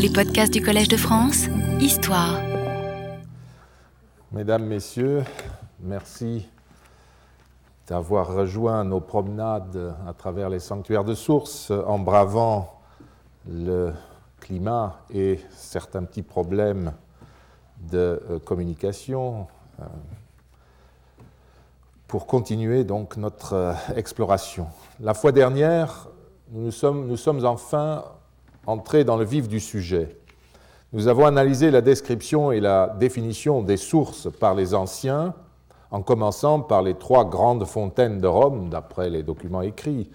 Les podcasts du Collège de France, Histoire. Mesdames, Messieurs, merci d'avoir rejoint nos promenades à travers les sanctuaires de sources en bravant le climat et certains petits problèmes de euh, communication euh, pour continuer donc notre euh, exploration. La fois dernière, nous sommes, nous sommes enfin entrés dans le vif du sujet. Nous avons analysé la description et la définition des sources par les anciens, en commençant par les trois grandes fontaines de Rome, d'après les documents écrits,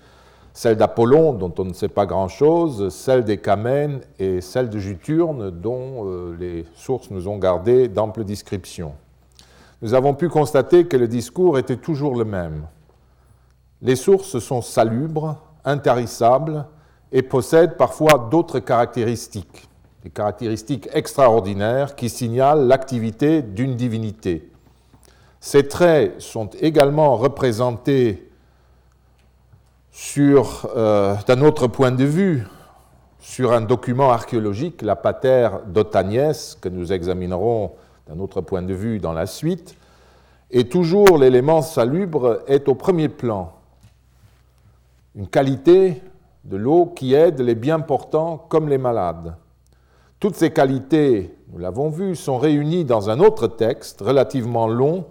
celle d'Apollon, dont on ne sait pas grand-chose, celle des Camènes et celle de Juturne, dont euh, les sources nous ont gardé d'amples descriptions. Nous avons pu constater que le discours était toujours le même. Les sources sont salubres, intarissables et possèdent parfois d'autres caractéristiques, des caractéristiques extraordinaires qui signalent l'activité d'une divinité. Ces traits sont également représentés euh, d'un autre point de vue, sur un document archéologique, la Pater d'Otagnès, que nous examinerons d'un autre point de vue dans la suite, et toujours l'élément salubre est au premier plan. Une qualité de l'eau qui aide les bien portants comme les malades. Toutes ces qualités, nous l'avons vu, sont réunies dans un autre texte relativement long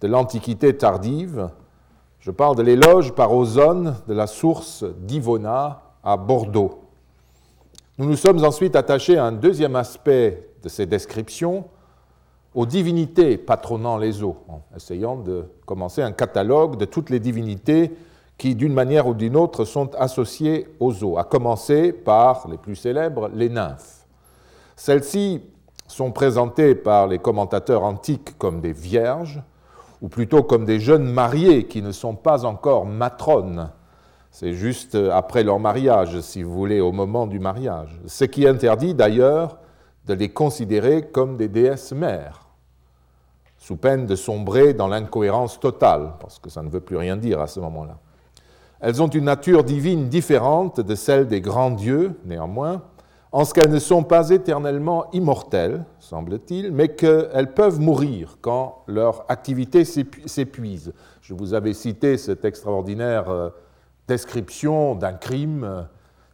de l'Antiquité tardive, je parle de l'éloge par Ozone de la source d'Ivona à Bordeaux. Nous nous sommes ensuite attachés à un deuxième aspect de ces descriptions, aux divinités patronnant les eaux, en essayant de commencer un catalogue de toutes les divinités qui, d'une manière ou d'une autre, sont associées aux eaux, à commencer par les plus célèbres, les nymphes. Celles-ci sont présentées par les commentateurs antiques comme des vierges, ou plutôt comme des jeunes mariés qui ne sont pas encore matrones. C'est juste après leur mariage, si vous voulez, au moment du mariage. Ce qui interdit d'ailleurs de les considérer comme des déesses mères, sous peine de sombrer dans l'incohérence totale, parce que ça ne veut plus rien dire à ce moment-là. Elles ont une nature divine différente de celle des grands dieux, néanmoins, en ce qu'elles ne sont pas éternellement immortelles, semble-t-il, mais qu'elles peuvent mourir quand leur activité s'épuise. Je vous avais cité cette extraordinaire euh, description d'un crime euh,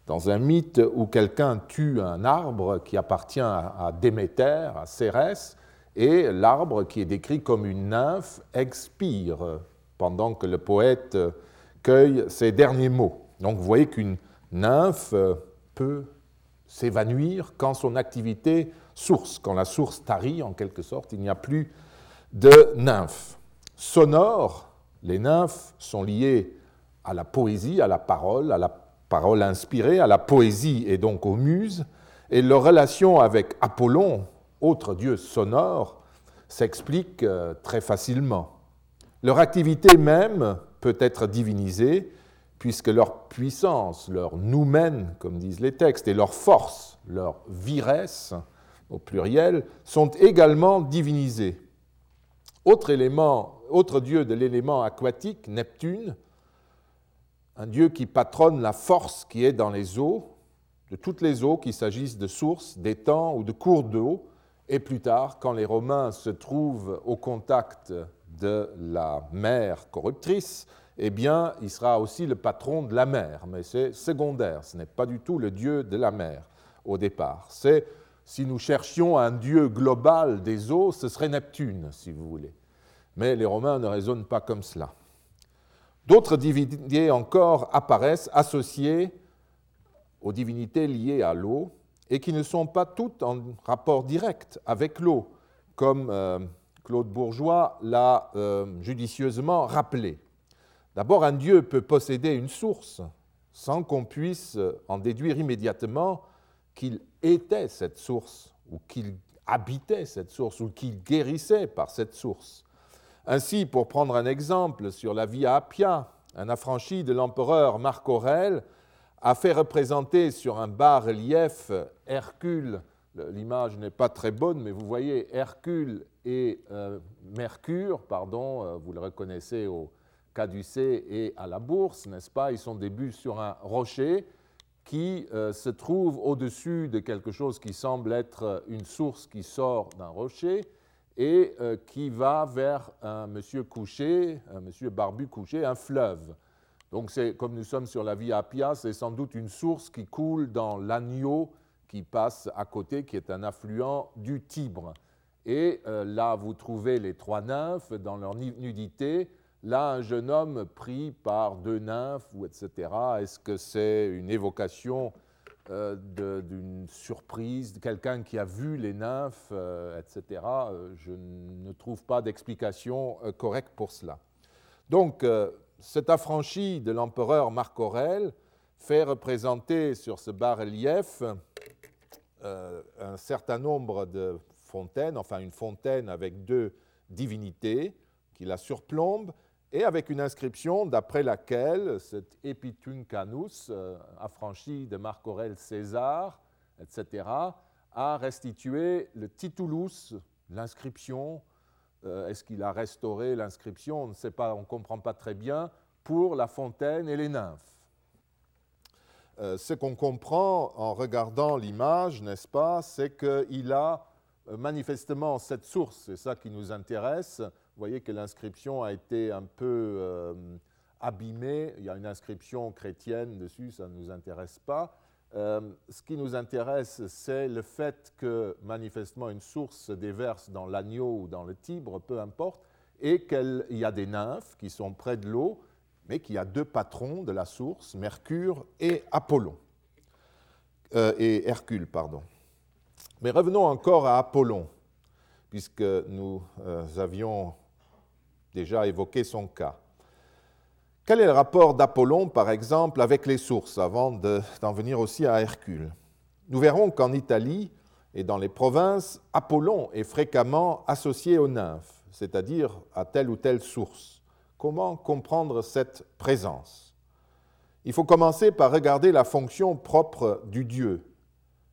dans un mythe où quelqu'un tue un arbre qui appartient à Déméter, à Cérès, et l'arbre qui est décrit comme une nymphe expire pendant que le poète cueille ses derniers mots. Donc vous voyez qu'une nymphe peut s'évanouir quand son activité source, quand la source tarit en quelque sorte, il n'y a plus de nymphes. Sonores, les nymphes sont liées à la poésie, à la parole, à la parole inspirée, à la poésie et donc aux muses, et leur relation avec Apollon, autre dieu sonore, s'explique euh, très facilement. Leur activité même peut être divinisée puisque leur puissance, leur noumène, comme disent les textes, et leur force, leur viresse, au pluriel, sont également divinisés. Autre élément, autre dieu de l'élément aquatique, Neptune, un dieu qui patronne la force qui est dans les eaux, de toutes les eaux, qu'il s'agisse de sources, d'étangs ou de cours d'eau, et plus tard, quand les Romains se trouvent au contact de la mer corruptrice, eh bien, il sera aussi le patron de la mer, mais c'est secondaire, ce n'est pas du tout le dieu de la mer au départ. C'est, si nous cherchions un dieu global des eaux, ce serait Neptune, si vous voulez. Mais les Romains ne raisonnent pas comme cela. D'autres divinités encore apparaissent associées aux divinités liées à l'eau et qui ne sont pas toutes en rapport direct avec l'eau, comme euh, Claude Bourgeois l'a euh, judicieusement rappelé. D'abord, un Dieu peut posséder une source sans qu'on puisse en déduire immédiatement qu'il était cette source, ou qu'il habitait cette source, ou qu'il guérissait par cette source. Ainsi, pour prendre un exemple sur la Via Appia, un affranchi de l'empereur Marc Aurèle a fait représenter sur un bas-relief Hercule, l'image n'est pas très bonne, mais vous voyez Hercule et euh, Mercure, pardon, euh, vous le reconnaissez au, caducée et à la bourse, n'est-ce pas? Ils sont début sur un rocher qui euh, se trouve au-dessus de quelque chose qui semble être une source qui sort d'un rocher et qui va vers un monsieur couché, un monsieur barbu couché, un fleuve. Donc, comme nous sommes sur la Via Appia, c'est sans doute une source qui coule dans l'agneau qui passe à côté, qui est un affluent du Tibre. Et euh, là, vous trouvez les trois nymphes dans leur nudité. Là, un jeune homme pris par deux nymphes, etc. Est-ce que c'est une évocation euh, d'une surprise, de quelqu'un qui a vu les nymphes, euh, etc. je ne trouve pas d'explication correcte pour cela. Donc, cet affranchi de l'empereur Marc Aurèle fait représenter sur ce bas-relief un certain nombre de fontaine, enfin une fontaine avec deux divinités qui la surplombent, et avec une inscription d'après laquelle cet Epituncanus, euh, affranchi de Marc Aurèle César, etc., a restitué le titulus, l'inscription. Euh, est-ce qu'il a restauré l'inscription? On ne sait pas, on ne comprend pas très bien, pour la fontaine et les nymphes. Euh, ce qu'on comprend en regardant l'image, n'est-ce pas, c'est qu'il a euh, manifestement, cette source, c'est ça qui nous intéresse. Vous voyez que l'inscription a été un peu euh, abîmée. Il y a une inscription chrétienne dessus, ça ne nous intéresse pas. Ce qui nous intéresse, c'est le fait que manifestement une source se déverse dans l'agneau ou dans le Tibre, peu importe, et qu'il y a des nymphes qui sont près de l'eau, mais qu'il y a deux patrons de la source, Mercure et Apollon, et Hercule, pardon. Mais revenons encore à Apollon, puisque nous euh, avions déjà évoqué son cas. Quel est le rapport d'Apollon, par exemple, avec les sources, avant d'en venir aussi à Hercule? Nous verrons qu'en Italie et dans les provinces, Apollon est fréquemment associé aux nymphes, c'est-à-dire à telle ou telle source. Comment comprendre cette présence? Il faut commencer par regarder la fonction propre du dieu,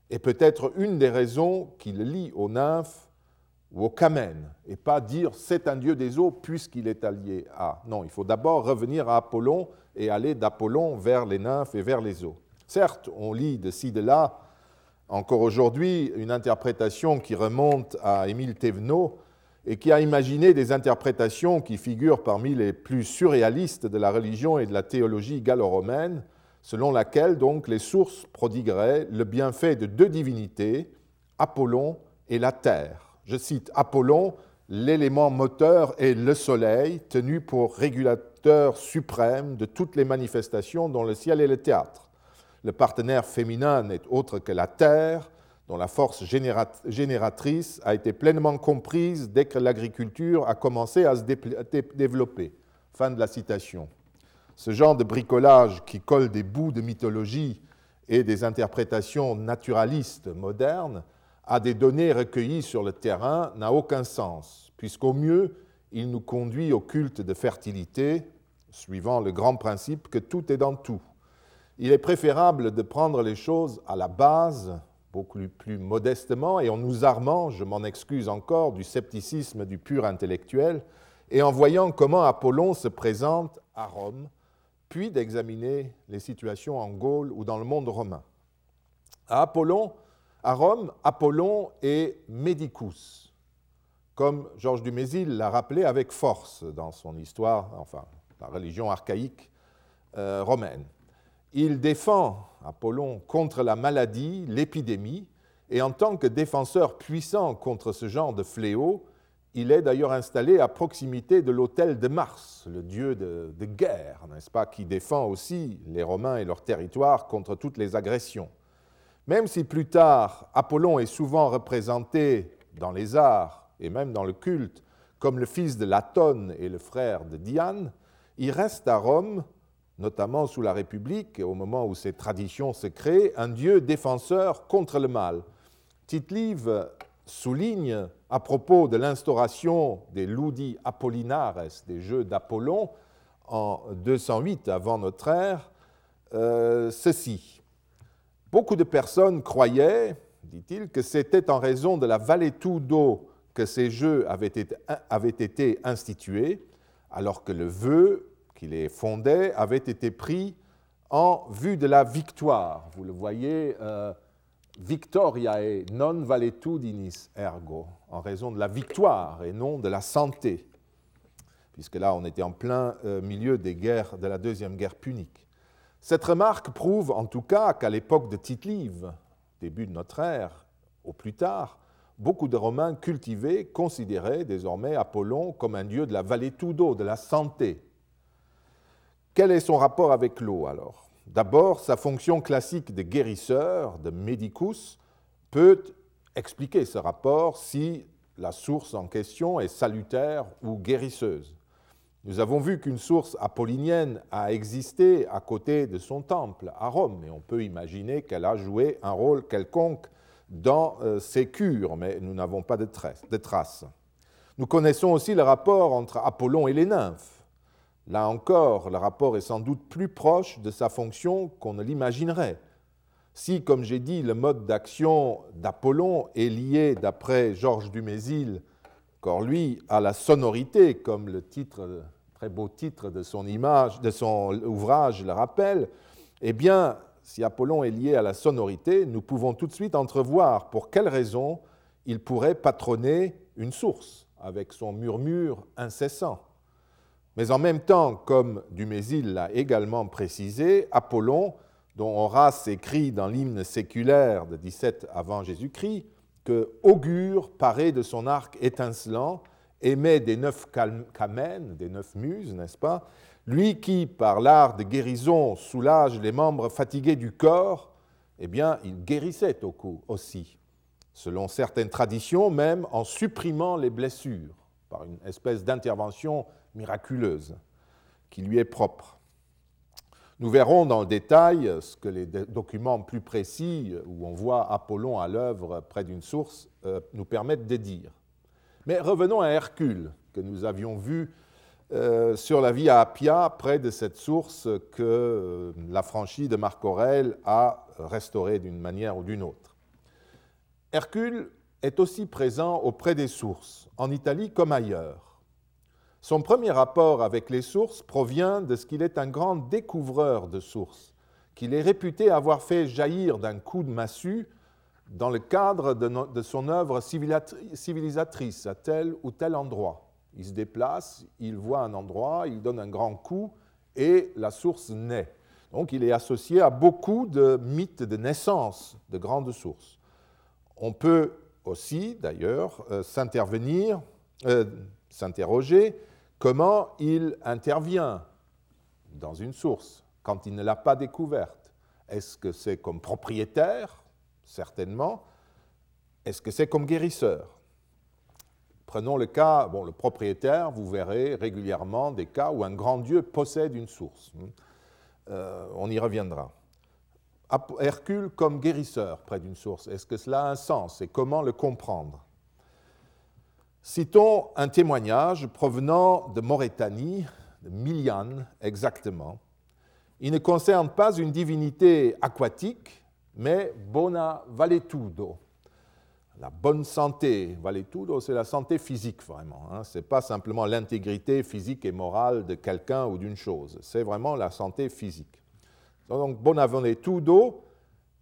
est peut-être une des raisons qui le lie aux nymphes ou aux camènes, et pas dire c'est un dieu des eaux puisqu'il est allié à. Non, il faut d'abord revenir à Apollon et aller d'Apollon vers les nymphes et vers les eaux. Certes, on lit de ci, de là, encore aujourd'hui, une interprétation qui remonte à Émile Thévenot et qui a imaginé des interprétations qui figurent parmi les plus surréalistes de la religion et de la théologie gallo-romaine, selon laquelle donc les sources prodigueraient le bienfait de deux divinités, Apollon et la Terre. Je cite Apollon, l'élément moteur est le Soleil, tenu pour régulateur suprême de toutes les manifestations dont le ciel est le théâtre. Le partenaire féminin n'est autre que la Terre, dont la force génératrice a été pleinement comprise dès que l'agriculture a commencé à se développer. Fin de la citation. Ce genre de bricolage qui colle des bouts de mythologie et des interprétations naturalistes modernes à des données recueillies sur le terrain n'a aucun sens, puisqu'au mieux, il nous conduit au culte de fertilité, suivant le grand principe que tout est dans tout. Il est préférable de prendre les choses à la base, beaucoup plus modestement, et en nous armant, je m'en excuse encore, du scepticisme du pur intellectuel, et en voyant comment Apollon se présente à Rome puis d'examiner les situations en Gaule ou dans le monde romain. À Apollon, à Rome, Apollon est Medicus, comme Georges Dumézil l'a rappelé avec force dans son histoire, enfin, la religion archaïque euh, romaine. Il défend Apollon contre la maladie, l'épidémie, et en tant que défenseur puissant contre ce genre de fléau, il est d'ailleurs installé à proximité de l'autel de Mars, le dieu de, guerre, n'est-ce pas, qui défend aussi les Romains et leur territoire contre toutes les agressions. Même si plus tard, Apollon est souvent représenté dans les arts et même dans le culte comme le fils de Latone et le frère de Diane, il reste à Rome, notamment sous la République, au moment où ces traditions se créent, un dieu défenseur contre le mal. tite souligne à propos de l'instauration des ludi apollinares, des jeux d'Apollon, en 208 avant notre ère, euh, ceci. Beaucoup de personnes croyaient, dit-il, que c'était en raison de la valetuddo d'eau que ces jeux avaient été, avaient été institués, alors que le vœu qui les fondait avait été pris en vue de la victoire. Vous le voyez, euh, victoriae non valetudinis ergo, en raison de la victoire et non de la santé, puisque là on était en plein euh, milieu des guerres de la deuxième guerre punique. Cette remarque prouve en tout cas qu'à l'époque de Tite-Live, début de notre ère, au plus tard, beaucoup de Romains cultivés considéraient désormais Apollon comme un dieu de la valetudo, de la santé. Quel est son rapport avec l'eau alors? D'abord, sa fonction classique de guérisseur, de medicus, peut expliquer ce rapport si la source en question est salutaire ou guérisseuse. Nous avons vu qu'une source apollinienne a existé à côté de son temple à Rome, et on peut imaginer qu'elle a joué un rôle quelconque dans euh, ses cures, mais nous n'avons pas de traces. Nous connaissons aussi le rapport entre Apollon et les nymphes. Là encore, le rapport est sans doute plus proche de sa fonction qu'on ne l'imaginerait. Si, comme j'ai dit, le mode d'action d'Apollon est lié, d'après Georges Dumézil, encore lui, à la sonorité, comme le titre, très beau titre de son, de son ouvrage le rappelle, eh bien, si Apollon est lié à la sonorité, nous pouvons tout de suite entrevoir pour quelle raison il pourrait patronner une source avec son murmure incessant. Mais en même temps, comme Dumézil l'a également précisé, Apollon, dont Horace écrit dans l'hymne séculaire de 17 avant Jésus-Christ, que Augure, paré de son arc étincelant, émet des neuf camènes, des neuf muses, n'est-ce pas? Lui qui, par l'art de guérison, soulage les membres fatigués du corps, eh bien, il guérissait au coup aussi, selon certaines traditions, même en supprimant les blessures, par une espèce d'intervention miraculeuse qui lui est propre. Nous verrons dans le détail ce que les documents plus précis, où on voit Apollon à l'œuvre près d'une source, euh, nous permettent de dire. Mais revenons à Hercule, que nous avions vu euh, sur la via Appia, près de cette source que euh, la franchise de Marc Aurèle a restaurée d'une manière ou d'une autre. Hercule est aussi présent auprès des sources, en Italie comme ailleurs. Son premier rapport avec les sources provient de ce qu'il est un grand découvreur de sources, qu'il est réputé avoir fait jaillir d'un coup de massue dans le cadre de, son œuvre civilisatrice à tel ou tel endroit. Il se déplace, il voit un endroit, il donne un grand coup et la source naît. Donc il est associé à beaucoup de mythes de naissance de grandes sources. On peut aussi, d'ailleurs, euh, s'intervenir, euh, s'interroger Comment il intervient dans une source quand il ne l'a pas découverte? Est-ce que c'est comme propriétaire? Certainement. Est-ce que c'est comme guérisseur? Prenons le cas, bon, le propriétaire, vous verrez régulièrement des cas où un grand dieu possède une source. Euh, on y reviendra. Hercule comme guérisseur près d'une source, est-ce que cela a un sens et comment le comprendre? Citons un témoignage provenant de Mauritanie, de Milian exactement. Il ne concerne pas une divinité aquatique, mais bona valetudo, la bonne santé. Valetudo, c'est la santé physique vraiment. Hein. Ce n'est pas simplement l'intégrité physique et morale de quelqu'un ou d'une chose. C'est vraiment la santé physique. Donc, bona valetudo,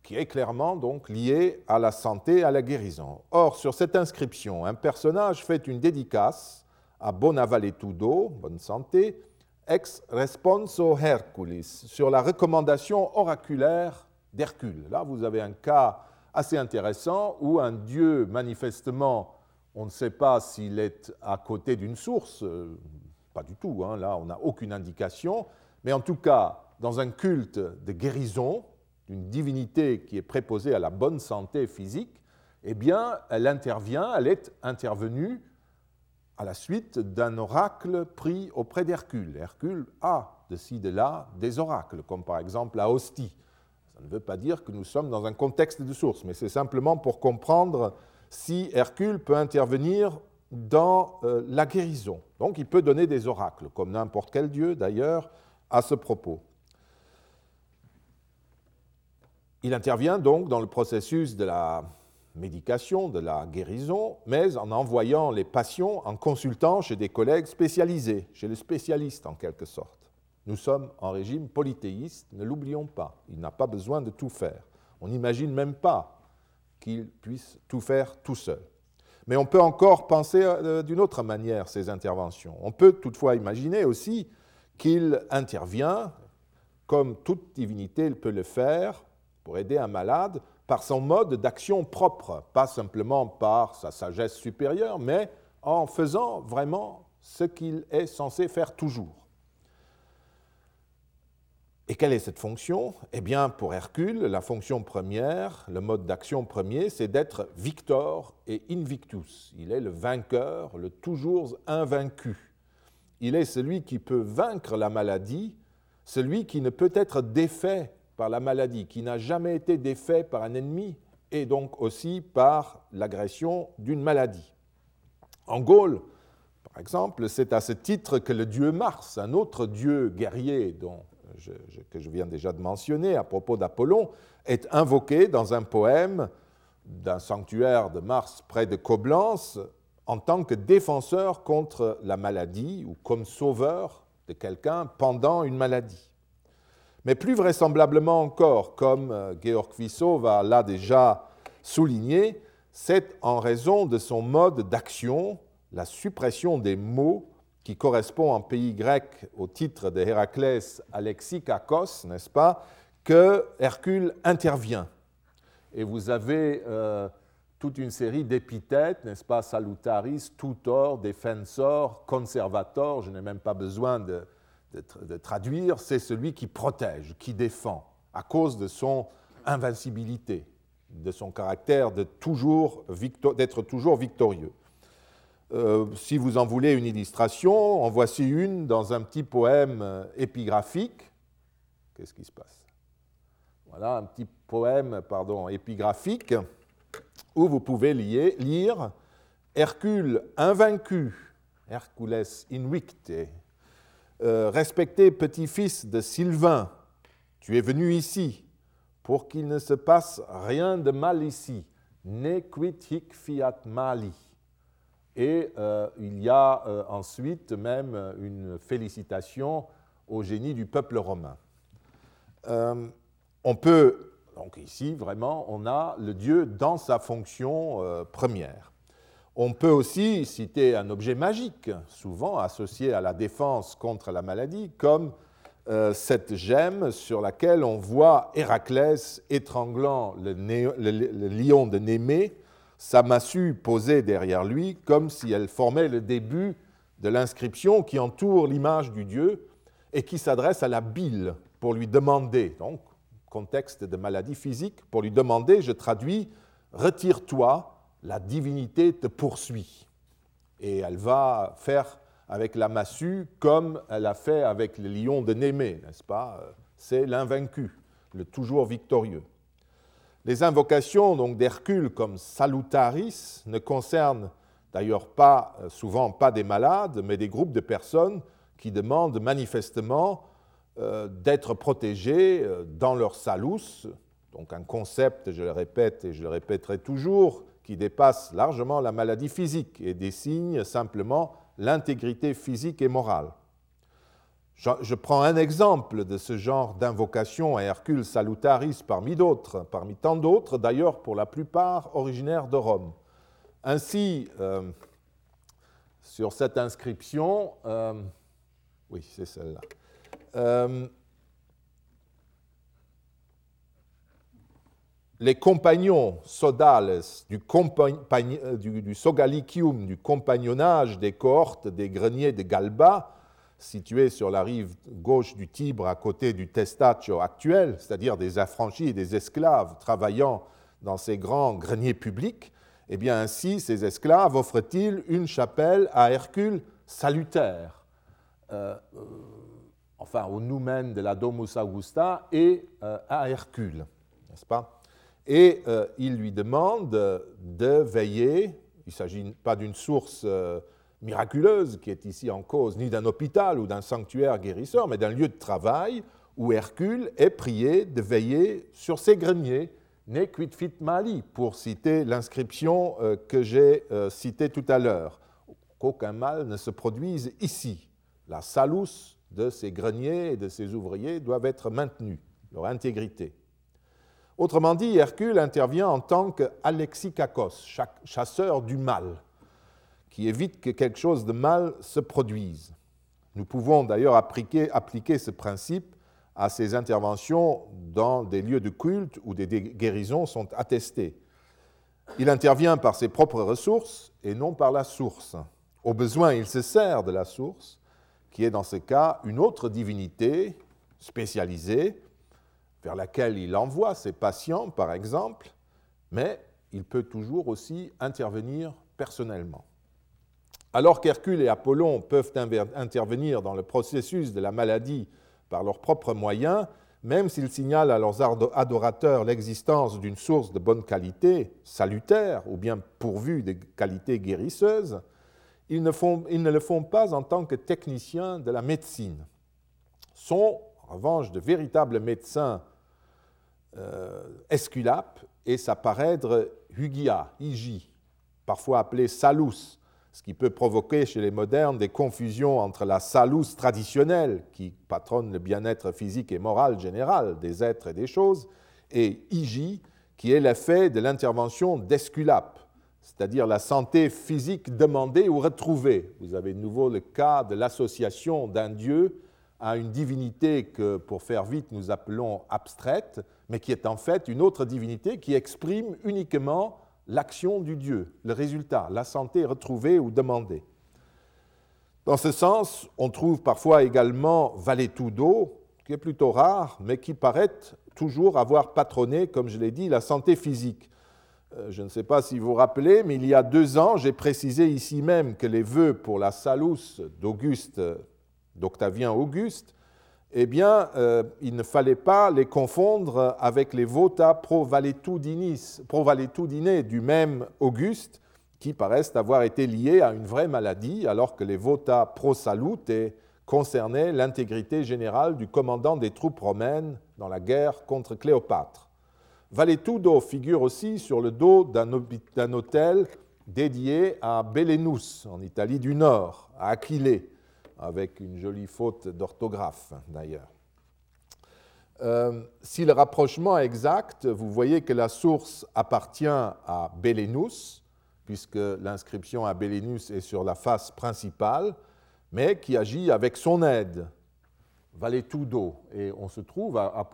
qui est clairement donc lié à la santé, à la guérison. Or, sur cette inscription, un personnage fait une dédicace à Bonavaletudo, bonne santé, ex responso Herculis, sur la recommandation oraculaire d'Hercule. Là, vous avez un cas assez intéressant où un dieu, manifestement, on ne sait pas s'il est à côté d'une source, euh, pas du tout, hein, là, on n'a aucune indication, mais en tout cas, dans un culte de guérison, d'une divinité qui est préposée à la bonne santé physique, eh bien, elle intervient, elle est intervenue à la suite d'un oracle pris auprès d'Hercule. Hercule a de ci, de là des oracles, comme par exemple la hostie. Ça ne veut pas dire que nous sommes dans un contexte de source, mais c'est simplement pour comprendre si Hercule peut intervenir dans euh, la guérison. Donc il peut donner des oracles, comme n'importe quel dieu d'ailleurs, à ce propos. Il intervient donc dans le processus de la médication, de la guérison, mais en envoyant les patients, en consultant chez des collègues spécialisés, chez les spécialistes en quelque sorte. Nous sommes en régime polythéiste, ne l'oublions pas. Il n'a pas besoin de tout faire. On n'imagine même pas qu'il puisse tout faire tout seul. Mais on peut encore penser euh, d'une autre manière ces interventions. On peut toutefois imaginer aussi qu'il intervient, comme toute divinité peut le faire, pour aider un malade, par son mode d'action propre, pas simplement par sa sagesse supérieure, mais en faisant vraiment ce qu'il est censé faire toujours. Et quelle est cette fonction? Eh bien, pour Hercule, la fonction première, le mode d'action premier, c'est d'être victor et invictus. Il est le vainqueur, le toujours invaincu. Il est celui qui peut vaincre la maladie, celui qui ne peut être défait par la maladie, qui n'a jamais été défait par un ennemi et donc aussi par l'agression d'une maladie. En Gaule, par exemple, c'est à ce titre que le dieu Mars, un autre dieu guerrier dont que je viens déjà de mentionner à propos d'Apollon, est invoqué dans un poème d'un sanctuaire de Mars près de Coblence en tant que défenseur contre la maladie ou comme sauveur de quelqu'un pendant une maladie. Mais plus vraisemblablement encore, comme euh, Georg Vissot va là déjà souligner, c'est en raison de son mode d'action, la suppression des mots qui correspond en pays grec au titre de Héraclès Alexikakos, n'est-ce pas, que Hercule intervient. Et vous avez euh, toute une série d'épithètes, n'est-ce pas, salutaris, tutor, defensor, conservator, je n'ai même pas besoin de, de traduire, c'est celui qui protège, qui défend, à cause de son invincibilité, de son caractère d'être toujours, toujours victorieux. Euh, si vous en voulez une illustration, en voici une dans un petit poème euh, épigraphique. Qu'est-ce qui se passe? Voilà un petit poème pardon, épigraphique où vous pouvez lire Hercule invaincu, Hercules invicte, euh, respecté petit-fils de Sylvain, tu es venu ici pour qu'il ne se passe rien de mal ici, ne quid hic fiat mali et euh, il y a euh, ensuite même une félicitation au génie du peuple romain. On peut, donc ici vraiment, on a le Dieu dans sa fonction première. On peut aussi citer un objet magique, souvent associé à la défense contre la maladie, comme cette gemme sur laquelle on voit Héraclès étranglant le, le lion de Némée. Sa massue posée derrière lui, comme si elle formait le début de l'inscription qui entoure l'image du Dieu et qui s'adresse à la bile pour lui demander, donc contexte de maladie physique, pour lui demander, je traduis, retire-toi, la divinité te poursuit. Et elle va faire avec la massue comme elle a fait avec le lion de Némée, n'est-ce pas? C'est l'invaincu, le toujours victorieux. Les invocations donc d'Hercule comme salutaris ne concernent d'ailleurs pas euh, souvent pas des malades, mais des groupes de personnes qui demandent manifestement euh, d'être protégés euh, dans leur salus, donc un concept, je le répète et je le répéterai toujours, qui dépasse largement la maladie physique et désigne simplement l'intégrité physique et morale. Je prends un exemple de ce genre d'invocation à Hercule Salutaris parmi d'autres, parmi tant d'autres d'ailleurs pour la plupart originaires de Rome. Ainsi, euh, sur cette inscription, euh, oui, c'est celle-là. Euh, les compagnons sodales du, du, sogalicium, du compagnonnage des cohortes des greniers de Galba, situé sur la rive gauche du Tibre à côté du Testaccio actuel, c'est-à-dire des affranchis et des esclaves travaillant dans ces grands greniers publics, eh bien ainsi ces esclaves offrent-ils une chapelle à Hercule salutaire, euh, euh, enfin au noumen de la Domus Augusta et euh, à Hercule, n'est-ce pas? Et il lui demande de veiller, il ne s'agit pas d'une source miraculeuse qui est ici en cause, ni d'un hôpital ou d'un sanctuaire guérisseur, mais d'un lieu de travail où Hercule est prié de veiller sur ses greniers, ne quid fit mali, pour citer l'inscription euh, que j'ai euh, citée tout à l'heure. Qu'aucun mal ne se produise ici. La salus de ces greniers et de ces ouvriers doivent être maintenus, leur intégrité. Autrement dit, Hercule intervient en tant qu'Alexikakos, chasseur du mal, qui évite que quelque chose de mal se produise. Nous pouvons d'ailleurs appliquer, appliquer, ce principe à ses interventions dans des lieux de culte où des guérisons sont attestées. Il intervient par ses propres ressources et non par la source. Au besoin, il se sert de la source, qui est dans ce cas une autre divinité spécialisée, vers laquelle il envoie ses patients, par exemple, mais il peut toujours aussi intervenir personnellement. Alors qu'Hercule et Apollon peuvent intervenir dans le processus de la maladie par leurs propres moyens, même s'ils signalent à leurs adorateurs l'existence d'une source de bonne qualité, salutaire ou bien pourvue de qualités guérisseuses, ils ne, ils ne, le font pas en tant que techniciens de la médecine. Sont, en revanche, de véritables médecins euh, Esculapes et sa parèdre Hugia, Igi, parfois appelée Salus, ce qui peut provoquer chez les modernes des confusions entre la salus traditionnelle, qui patronne le bien-être physique et moral général des êtres et des choses, et Igi, qui est l'effet de l'intervention d'Esculape, c'est-à-dire la santé physique demandée ou retrouvée. Vous avez de nouveau le cas de l'association d'un dieu à une divinité que, pour faire vite, nous appelons abstraite, mais qui est en fait une autre divinité qui exprime uniquement l'action du Dieu, le résultat, la santé retrouvée ou demandée. Dans ce sens, on trouve parfois également valetudo, qui est plutôt rare, mais qui paraît toujours avoir patronné, comme je l'ai dit, la santé physique. Euh, je ne sais pas si vous vous rappelez, mais il y a deux ans, j'ai précisé ici même que les vœux pour la salus d'Auguste, d'Octavien Auguste, eh bien, euh, il ne fallait pas les confondre avec les vota pro valetudine du même Auguste, qui paraissent avoir été liés à une vraie maladie, alors que les vota pro salute concernaient l'intégrité générale du commandant des troupes romaines dans la guerre contre Cléopâtre. Valetudo figure aussi sur le dos d'un hôtel dédié à Belenus, en Italie du Nord, à Aquilée, avec une jolie faute d'orthographe d'ailleurs. Euh, si le rapprochement est exact, vous voyez que la source appartient à Belenus, puisque l'inscription à Belenus est sur la face principale, mais qui agit avec son aide, Valetudo. Et on se trouve à,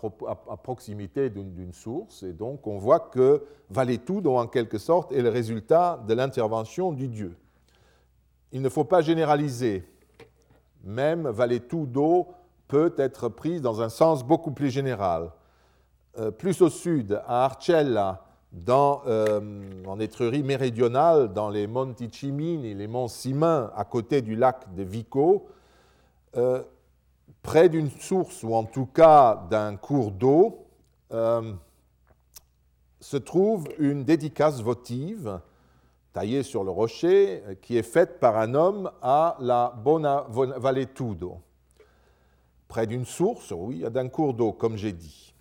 proximité d'une source, et donc on voit que Valetudo, en quelque sorte, est le résultat de l'intervention du Dieu. Il ne faut pas généraliser même d'eau peut être prise dans un sens beaucoup plus général. Euh, plus au sud, à Arcella, dans, euh, en Étrurie méridionale, dans les Monti Cimini les monts Simain, à côté du lac de Vico, euh, près d'une source, ou en tout cas d'un cours d'eau, se trouve une dédicace votive taillée sur le rocher, euh, qui est faite par un homme à la Bona Valetudo, près d'une source, oui, d'un cours d'eau, comme j'ai dit.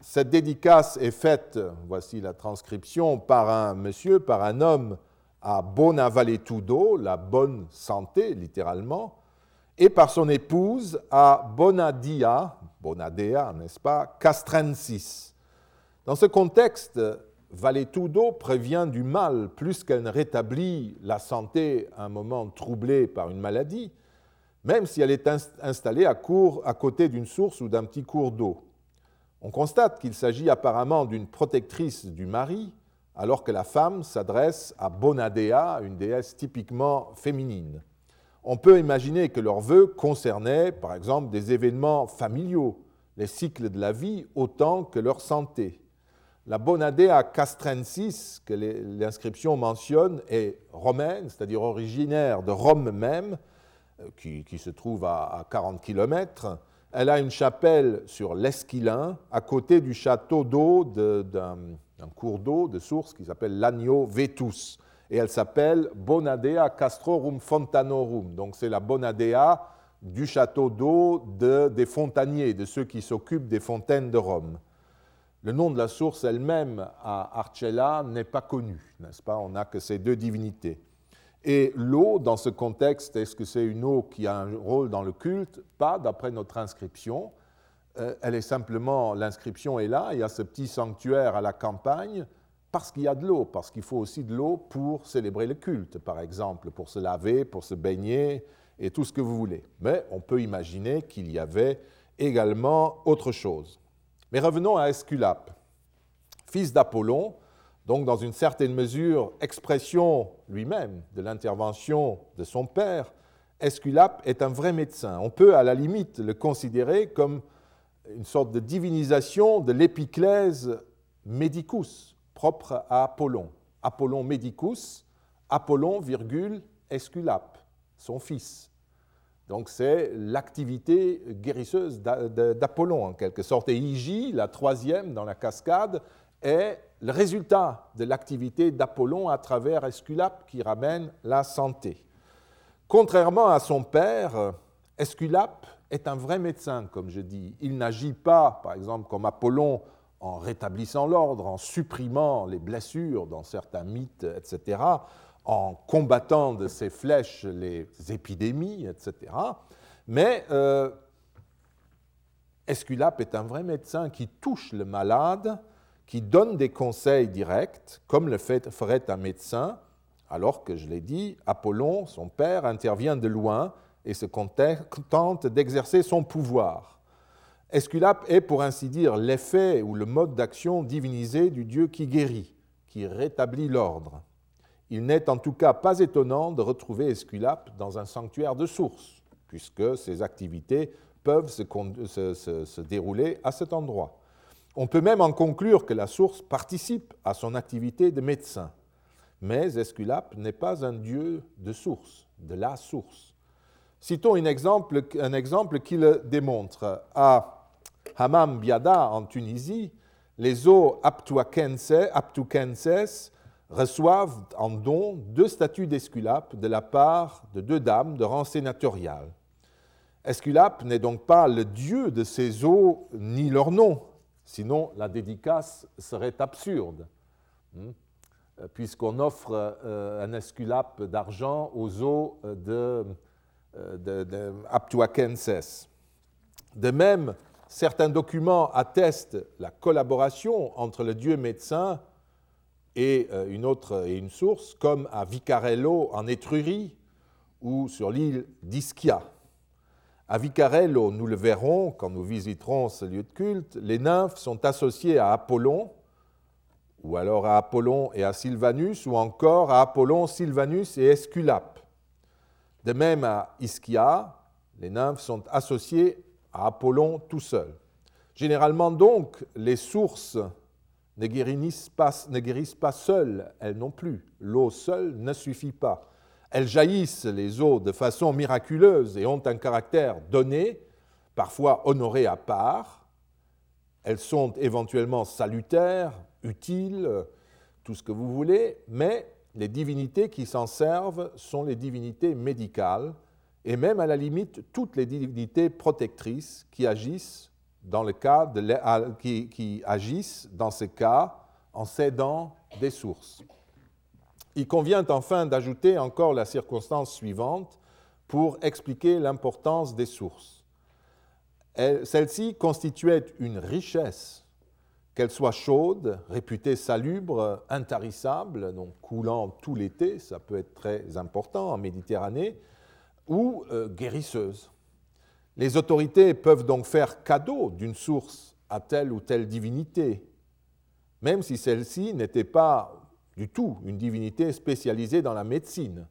Cette dédicace est faite, voici la transcription, par un monsieur, par un homme à Bona Valetudo, la bonne santé, littéralement, et par son épouse à Bonadia, Bonadea, n'est-ce pas, Castrensis. Dans ce contexte, Valetudo prévient du mal plus qu'elle ne rétablit la santé à un moment troublé par une maladie, même si elle est installée à, à côté d'une source ou d'un petit cours d'eau. On constate qu'il s'agit apparemment d'une protectrice du mari, alors que la femme s'adresse à Bonadea, une déesse typiquement féminine. On peut imaginer que leurs vœux concernaient, par exemple, des événements familiaux, les cycles de la vie, autant que leur santé. La Bonadea castrensis, que l'inscription mentionne, est romaine, c'est-à-dire originaire de Rome même, euh, qui, se trouve à, 40 km. Elle a une chapelle sur l'Esquilin, à côté du château d'eau d'un cours d'eau de source qui s'appelle l'Agno Vetus. Et elle s'appelle Bonadea Castrorum Fontanorum. Donc c'est la Bonadea du château d'eau des fontaniers, de ceux qui s'occupent des fontaines de Rome. Le nom de la source elle-même à Arcella n'est pas connu, n'est-ce pas? On n'a que ces deux divinités. Et l'eau, dans ce contexte, est-ce que c'est une eau qui a un rôle dans le culte? Pas, d'après notre inscription. Euh, elle est simplement, l'inscription est là, il y a ce petit sanctuaire à la campagne, parce qu'il y a de l'eau, parce qu'il faut aussi de l'eau pour célébrer le culte, par exemple, pour se laver, pour se baigner, et tout ce que vous voulez. Mais on peut imaginer qu'il y avait également autre chose. Mais revenons à Esculape, fils d'Apollon, donc dans une certaine mesure expression lui-même de l'intervention de son père. Esculape est un vrai médecin. On peut à la limite le considérer comme une sorte de divinisation de l'épiclèse medicus, propre à Apollon. Apollon medicus, Apollon, virgule, Esculape, son fils. Donc c'est l'activité guérisseuse d'Apollon en quelque sorte. Et Igi, la troisième dans la cascade, est le résultat de l'activité d'Apollon à travers Esculape qui ramène la santé. Contrairement à son père, Esculape est un vrai médecin, comme je dis. Il n'agit pas, par exemple, comme Apollon, en rétablissant l'ordre, en supprimant les blessures dans certains mythes, etc., en combattant de ses flèches les épidémies, etc. Mais euh, Esculape est un vrai médecin qui touche le malade, qui donne des conseils directs, comme le ferait un médecin, alors que, je l'ai dit, Apollon, son père, intervient de loin et se contente d'exercer son pouvoir. Esculape est, pour ainsi dire, l'effet ou le mode d'action divinisé du Dieu qui guérit, qui rétablit l'ordre. Il n'est en tout cas pas étonnant de retrouver Esculape dans un sanctuaire de source, puisque ses activités peuvent se, dérouler à cet endroit. On peut même en conclure que la source participe à son activité de médecin. Mais Esculape n'est pas un dieu de source, de la source. Citons un exemple, un exemple qui le démontre. À Hammam Biada, en Tunisie, les eaux aptukenses reçoivent en don deux statues d'Esculape de la part de deux dames de rang sénatorial. Esculape n'est donc pas le dieu de ces eaux ni leur nom, sinon la dédicace serait absurde, hein, puisqu'on offre euh, un Esculape d'argent aux eaux de, euh, de. De même, certains documents attestent la collaboration entre le dieu médecin et euh, une autre et une source, comme à Vicarello en Étrurie ou sur l'île d'Ischia. À Vicarello, nous le verrons quand nous visiterons ce lieu de culte, les nymphes sont associées à Apollon, ou alors à Apollon et à Sylvanus, ou encore à Apollon, Sylvanus et Esculape. De même à Ischia, les nymphes sont associées à Apollon tout seul. Généralement donc, les sources ne guérissent pas, seules, elles non plus. L'eau seule ne suffit pas. Elles jaillissent, les eaux, de façon miraculeuse et ont un caractère donné, parfois honoré à part. Elles sont éventuellement salutaires, utiles, tout ce que vous voulez, mais les divinités qui s'en servent sont les divinités médicales et même à la limite toutes les divinités protectrices qui agissent dans le qui, agissent dans ce cas en cédant des sources. Il convient enfin d'ajouter encore la circonstance suivante pour expliquer l'importance des sources. Celle-ci constituait une richesse, qu'elle soit chaude, réputée salubre, intarissable, donc coulant tout l'été, ça peut être très important en Méditerranée, ou euh, guérisseuse. Les autorités peuvent donc faire cadeau d'une source à telle ou telle divinité, même si celle-ci n'était pas du tout une divinité spécialisée dans la médecine,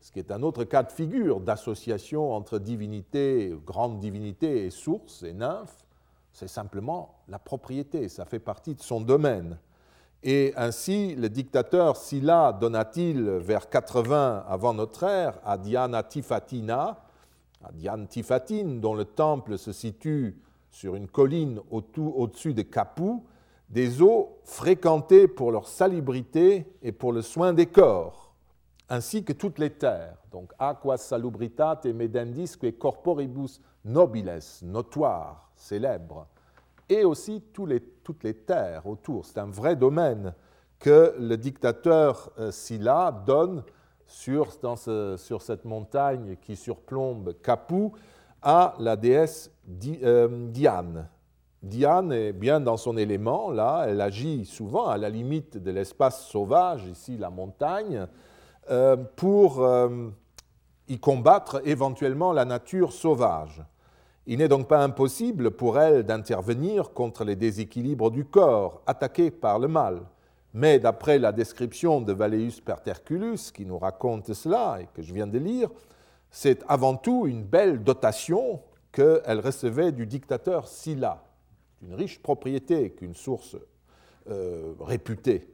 ce qui est un autre cas de figure d'association entre divinité, grande divinité et source et nymphe, c'est simplement la propriété, ça fait partie de son domaine. Et ainsi, le dictateur Silla donna-t-il vers 80 avant notre ère à Diana Tifatina à Diane Tifatine, dont le temple se situe sur une colline au-dessus de Capou, des eaux fréquentées pour leur salubrité et pour le soin des corps, ainsi que toutes les terres. Donc, aqua salubritate medendisque corporibus nobiles, notoire, célèbre, et aussi toutes les terres autour. C'est un vrai domaine que le dictateur euh, Silla donne sur, cette montagne qui surplombe Capoue à la déesse euh, Diane. Diane est bien dans son élément, là, elle agit souvent à la limite de l'espace sauvage, ici la montagne, euh, pour euh, y combattre éventuellement la nature sauvage. Il n'est donc pas impossible pour elle d'intervenir contre les déséquilibres du corps, attaqué par le mal. Mais d'après la description de Valéus Perterculus, qui nous raconte cela et que je viens de lire, c'est avant tout une belle dotation qu'elle recevait du dictateur Sylla, une riche propriété qu'une source euh, réputée.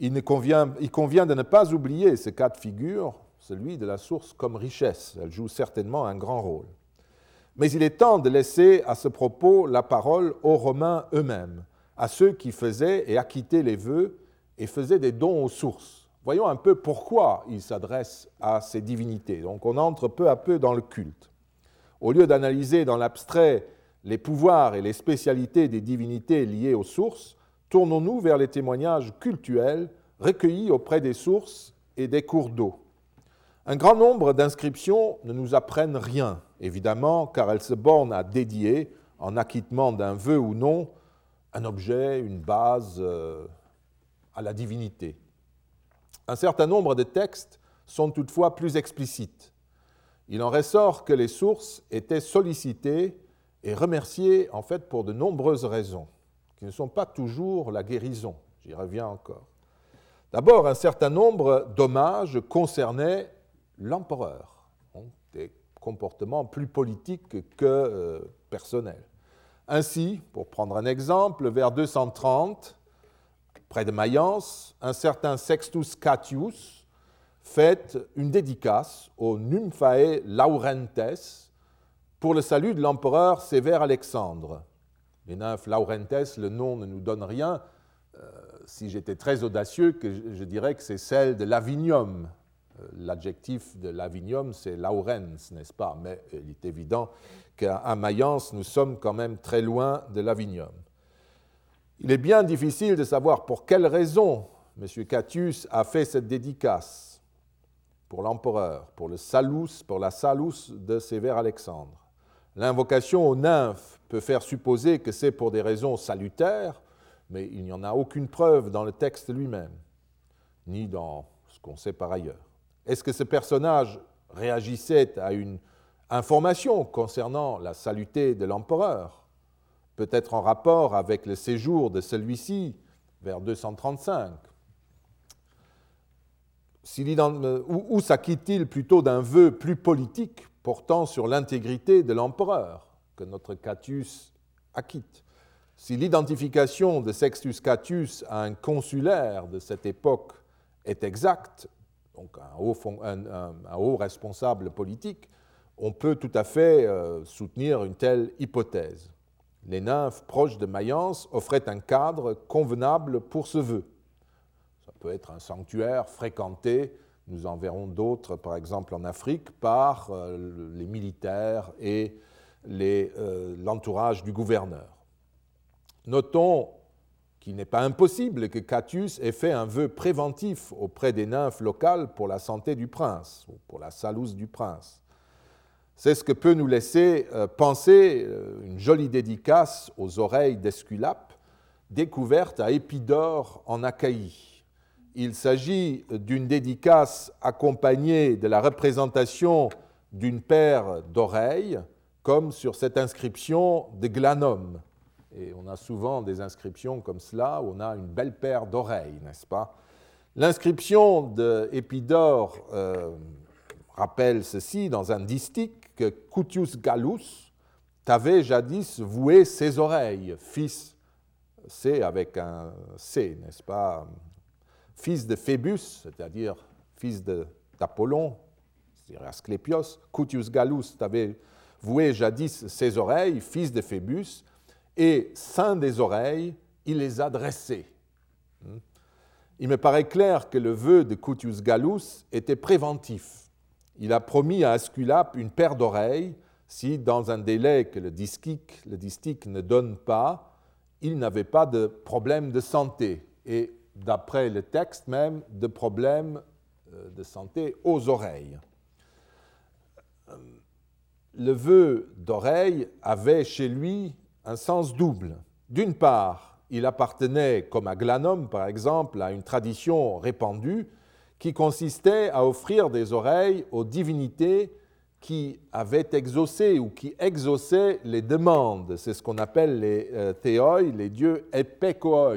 Il, convient, il convient de ne pas oublier ce cas de figure, celui de la source comme richesse. Elle joue certainement un grand rôle. Mais il est temps de laisser à ce propos la parole aux Romains eux-mêmes, à ceux qui faisaient et acquittaient les vœux et faisaient des dons aux sources. Voyons un peu pourquoi ils s'adressent à ces divinités. Donc on entre peu à peu dans le culte. Au lieu d'analyser dans l'abstrait les pouvoirs et les spécialités des divinités liées aux sources, tournons-nous vers les témoignages cultuels recueillis auprès des sources et des cours d'eau. Un grand nombre d'inscriptions ne nous apprennent rien évidemment, car elle se borne à dédier, en acquittement d'un vœu ou non, un objet, une base euh, à la divinité. Un certain nombre de textes sont toutefois plus explicites. Il en ressort que les sources étaient sollicitées et remerciées en fait pour de nombreuses raisons, qui ne sont pas toujours la guérison. J'y reviens encore. D'abord, un certain nombre d'hommages concernaient l'empereur, des comportement plus politique que euh, personnel. Ainsi, pour prendre un exemple, vers 230, près de Mayence, un certain Sextus Catius fait une dédicace au Nymphae Laurentes pour le salut de l'empereur Sévère Alexandre. Les nymphes Laurentes, le nom ne nous donne rien. Euh, si j'étais très audacieux, je, dirais que c'est celle de l'Avinium, euh, l'adjectif de Lavinium, c'est laurens, n'est-ce pas? Mais il est évident qu'à Mayence, nous sommes quand même très loin de l'Avinium. Il est bien difficile de savoir pour quelle raison M. Catius a fait cette dédicace pour l'empereur, pour, le pour la salus de Sévère Alexandre. L'invocation aux nymphes peut faire supposer que c'est pour des raisons salutaires, mais il n'y en a aucune preuve dans le texte lui-même, ni dans ce qu'on sait par ailleurs. Est-ce que ce personnage réagissait à une information concernant la saluté de l'empereur, peut-être en rapport avec le séjour de celui-ci vers 235 Ou, s'acquitte-t-il plutôt d'un vœu plus politique portant sur l'intégrité de l'empereur que notre Catius acquitte? Si l'identification de Sextus Catius à un consulaire de cette époque est exacte, donc un haut, responsable politique, on peut tout à fait euh, soutenir une telle hypothèse. Les nymphes proches de Mayence offraient un cadre convenable pour ce vœu. Ça peut être un sanctuaire fréquenté, nous en verrons d'autres par exemple en Afrique, par euh, les militaires et euh, l'entourage du gouverneur. Notons qu'il n'est pas impossible que Catius ait fait un vœu préventif auprès des nymphes locales pour la santé du prince, ou pour la salouse du prince. C'est ce que peut nous laisser euh, penser euh, une jolie dédicace aux oreilles d'Esculape, découverte à Épidore en Achaïe. Il s'agit d'une dédicace accompagnée de la représentation d'une paire d'oreilles, comme sur cette inscription de Glanum, et on a souvent des inscriptions comme cela, où on a une belle paire d'oreilles, n'est-ce pas? L'inscription d'Épidore euh, rappelle ceci dans un distique que Cutius Gallus t'avait jadis voué ses oreilles, fils, c'est avec un C, n'est-ce pas Fils de Phébus, c'est-à-dire fils d'Apollon, c'est-à-dire Asclépios, Cutius Gallus t'avait voué jadis ses oreilles, fils de Phébus, et saint des oreilles, il les a dressées. Hmm. Il me paraît clair que le vœu de Cutius Gallus était préventif. Il a promis à Asculape une paire d'oreilles si, dans un délai que le distique, ne donne pas, il n'avait pas de problème de santé et, d'après le texte même, de problème euh, de santé aux oreilles. Le vœu d'oreille avait chez lui un sens double. D'une part, il appartenait, comme à Glanum par exemple, à une tradition répandue qui consistait à offrir des oreilles aux divinités qui avaient exaucé ou qui exauçaient les demandes. C'est ce qu'on appelle les euh, théoi, les dieux epekoi,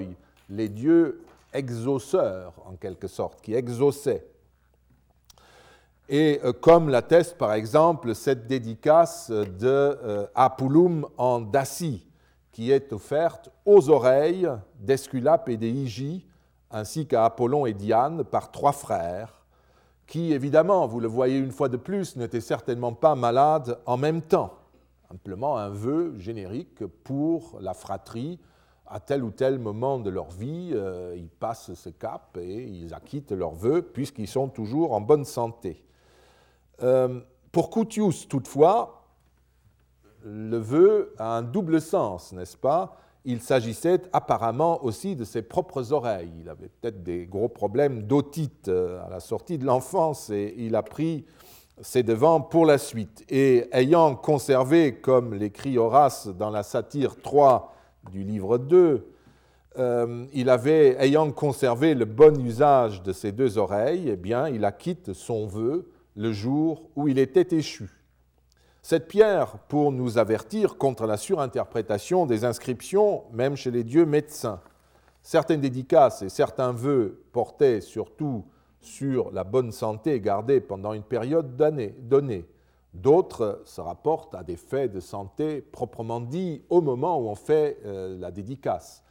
les dieux exauceurs en quelque sorte, qui exauçaient. Et euh, comme l'atteste par exemple cette dédicace de euh, en Dacie, qui est offerte aux oreilles d'Esculape et d'Hygie, ainsi qu'à Apollon et Diane par trois frères, qui évidemment, vous le voyez une fois de plus, n'étaient certainement pas malades en même temps. Simplement un vœu générique pour la fratrie à tel ou tel moment de leur vie, euh, ils passent ce cap et ils acquittent leurs vœux puisqu'ils sont toujours en bonne santé. Euh, pour Coutius, toutefois, le vœu a un double sens, n'est-ce pas? Il s'agissait apparemment aussi de ses propres oreilles. Il avait peut-être des gros problèmes d'otite euh, à la sortie de l'enfance et il a pris ses devants pour la suite. Et ayant conservé, comme l'écrit Horace dans la satire 3, du livre 2, euh, il avait, ayant conservé le bon usage de ses deux oreilles, eh bien, il acquitte son vœu le jour où il était échu. Cette pierre pour nous avertir contre la surinterprétation des inscriptions, même chez les dieux médecins. Certaines dédicaces et certains vœux portaient surtout sur la bonne santé gardée pendant une période donnée. D'autres se rapportent à des faits de santé proprement dits au moment où on fait euh, la dédicace.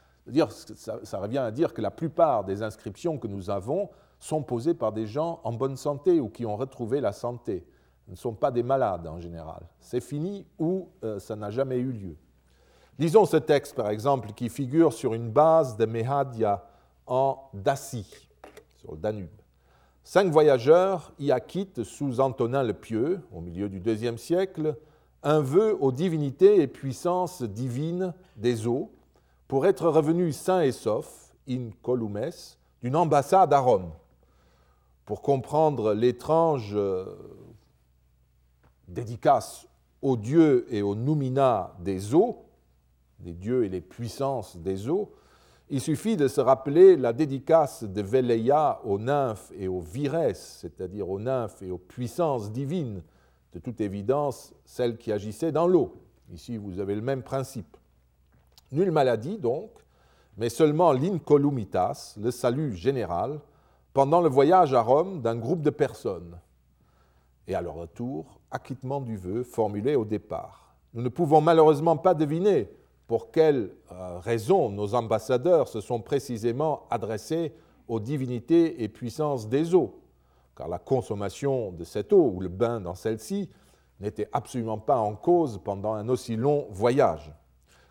Ça, revient à dire que la plupart des inscriptions que nous avons sont posées par des gens en bonne santé ou qui ont retrouvé la santé. Ne sont pas des malades en général. C'est fini ou euh, ça n'a jamais eu lieu. Lisons ce texte, par exemple, qui figure sur une base de Mehadia en Dacie, sur le Danube. Cinq voyageurs y acquittent sous Antonin le Pieux, au milieu du deuxième siècle, un vœu aux divinités et puissances divines des eaux pour être revenus sains et saufs, in columes, d'une ambassade à Rome. Pour comprendre l'étrange euh, dédicace aux dieux et aux noumina des eaux, des dieux et les puissances des eaux, il suffit de se rappeler la dédicace de Veleia aux nymphes et aux vires, c'est-à-dire aux nymphes et aux puissances divines, de toute évidence celles qui agissaient dans l'eau. Ici, vous avez le même principe. Nulle maladie, donc, mais seulement l'incolumitas, le salut général, pendant le voyage à Rome d'un groupe de personnes. Et à leur retour, acquittement du vœu formulé au départ. Nous ne pouvons malheureusement pas deviner pour quelles euh, raisons nos ambassadeurs se sont précisément adressés aux divinités et puissances des eaux, car la consommation de cette eau ou le bain dans celle-ci n'était absolument pas en cause pendant un aussi long voyage.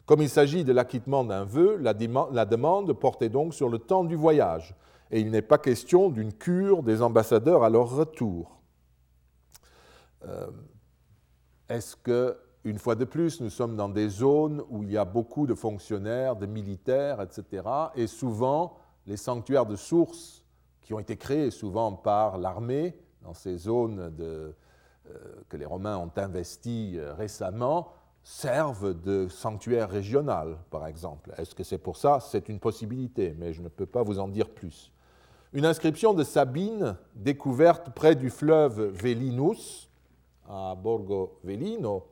Comme il s'agit de l'acquittement d'un vœu, la, demande portait donc sur le temps du voyage, et il n'est pas question d'une cure des ambassadeurs à leur retour. Euh, est-ce que une fois de plus, nous sommes dans des zones où il y a beaucoup de fonctionnaires, de militaires, etc. Et souvent, les sanctuaires de sources qui ont été créés souvent par l'armée, dans ces zones euh, que les Romains ont investies euh, récemment, servent de sanctuaires régional, par exemple. Est-ce que c'est pour ça? C'est une possibilité, mais je ne peux pas vous en dire plus. Une inscription de Sabine, découverte près du fleuve Velinus, à Borgo Velino,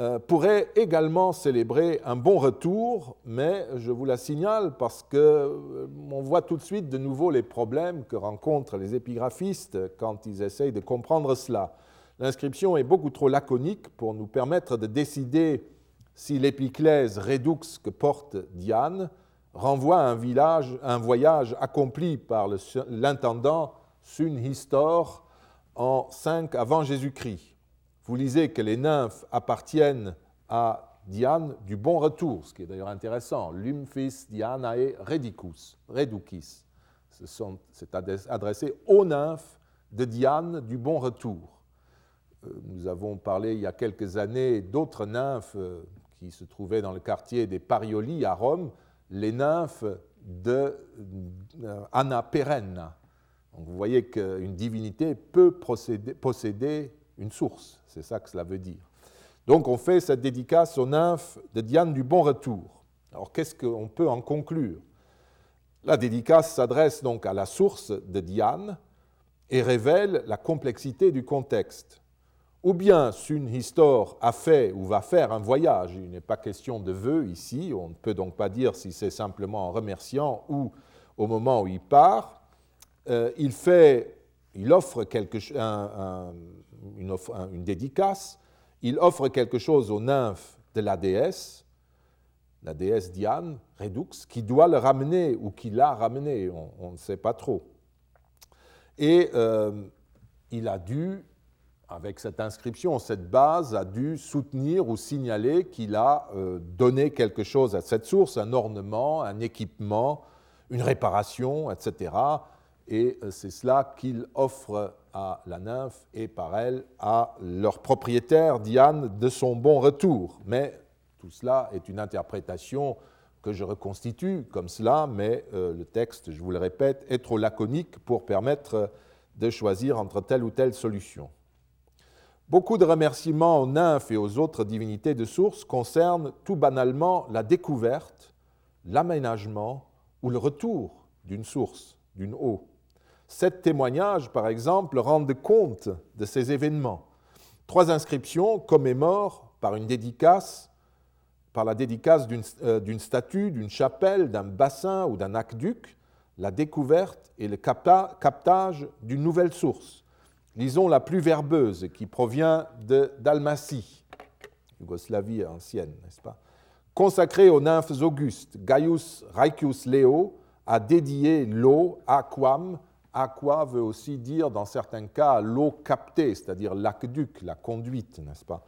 euh, pourrait également célébrer un bon retour, mais je vous la signale parce qu'on euh, voit tout de suite de nouveau les problèmes que rencontrent les épigraphistes quand ils essayent de comprendre cela. L'inscription est beaucoup trop laconique pour nous permettre de décider si l'épiclèse redux que porte Diane renvoie à un, village, un voyage accompli par l'intendant Sun Histor en 5 avant Jésus-Christ vous lisez que les nymphes appartiennent à Diane du bon retour, ce qui est d'ailleurs intéressant. Lymphis Dianae redicus, reducis. C'est adressé aux nymphes de Diane du bon retour. Euh, nous avons parlé il y a quelques années d'autres nymphes euh, qui se trouvaient dans le quartier des Parioli à Rome, les nymphes de euh, Anna Perenna, vous voyez qu'une divinité peut posséder une source, c'est ça que cela veut dire. Donc on fait cette dédicace aux nymphes de Diane du Bon Retour. Alors qu'est-ce qu'on peut en conclure? La dédicace s'adresse donc à la source de Diane et révèle la complexité du contexte. Ou bien Sun Histor a fait ou va faire un voyage, il n'est pas question de vœu ici, on ne peut donc pas dire si c'est simplement en remerciant ou au moment où il part, euh, il, fait, il offre quelque, une, dédicace, il offre quelque chose aux nymphes de la déesse, la déesse Diane, Redux, qui doit le ramener ou qui l'a ramené, on, ne sait pas trop. Et euh, il a dû, avec cette inscription, cette base, a dû soutenir ou signaler qu'il a euh, donné quelque chose à cette source, un ornement, un équipement, une réparation, etc et euh, c'est cela qu'il offre à la nymphe et par elle à leur propriétaire Diane de son bon retour. Mais tout cela est une interprétation que je reconstitue comme cela, mais euh, le texte, je vous le répète, est trop laconique pour permettre de choisir entre telle ou telle solution. Beaucoup de remerciements aux nymphes et aux autres divinités de source concernent tout banalement la découverte, l'aménagement ou le retour d'une source, d'une eau. Sept témoignages, par exemple, rendent compte de ces événements. Trois inscriptions commémorent par une dédicace, par la dédicace d'une euh, statue, d'une chapelle, d'un bassin ou d'un aqueduc, la découverte et le captage d'une nouvelle source. Lisons la plus verbeuse qui provient de Dalmatie, Yougoslavie ancienne, n'est-ce pas? Consacrée aux nymphes augustes, Gaius Raicius Leo a dédié l'eau aquam Aqua veut aussi dire, dans certains cas, l'eau captée, c'est-à-dire l'aqueduc, la conduite, n'est-ce pas?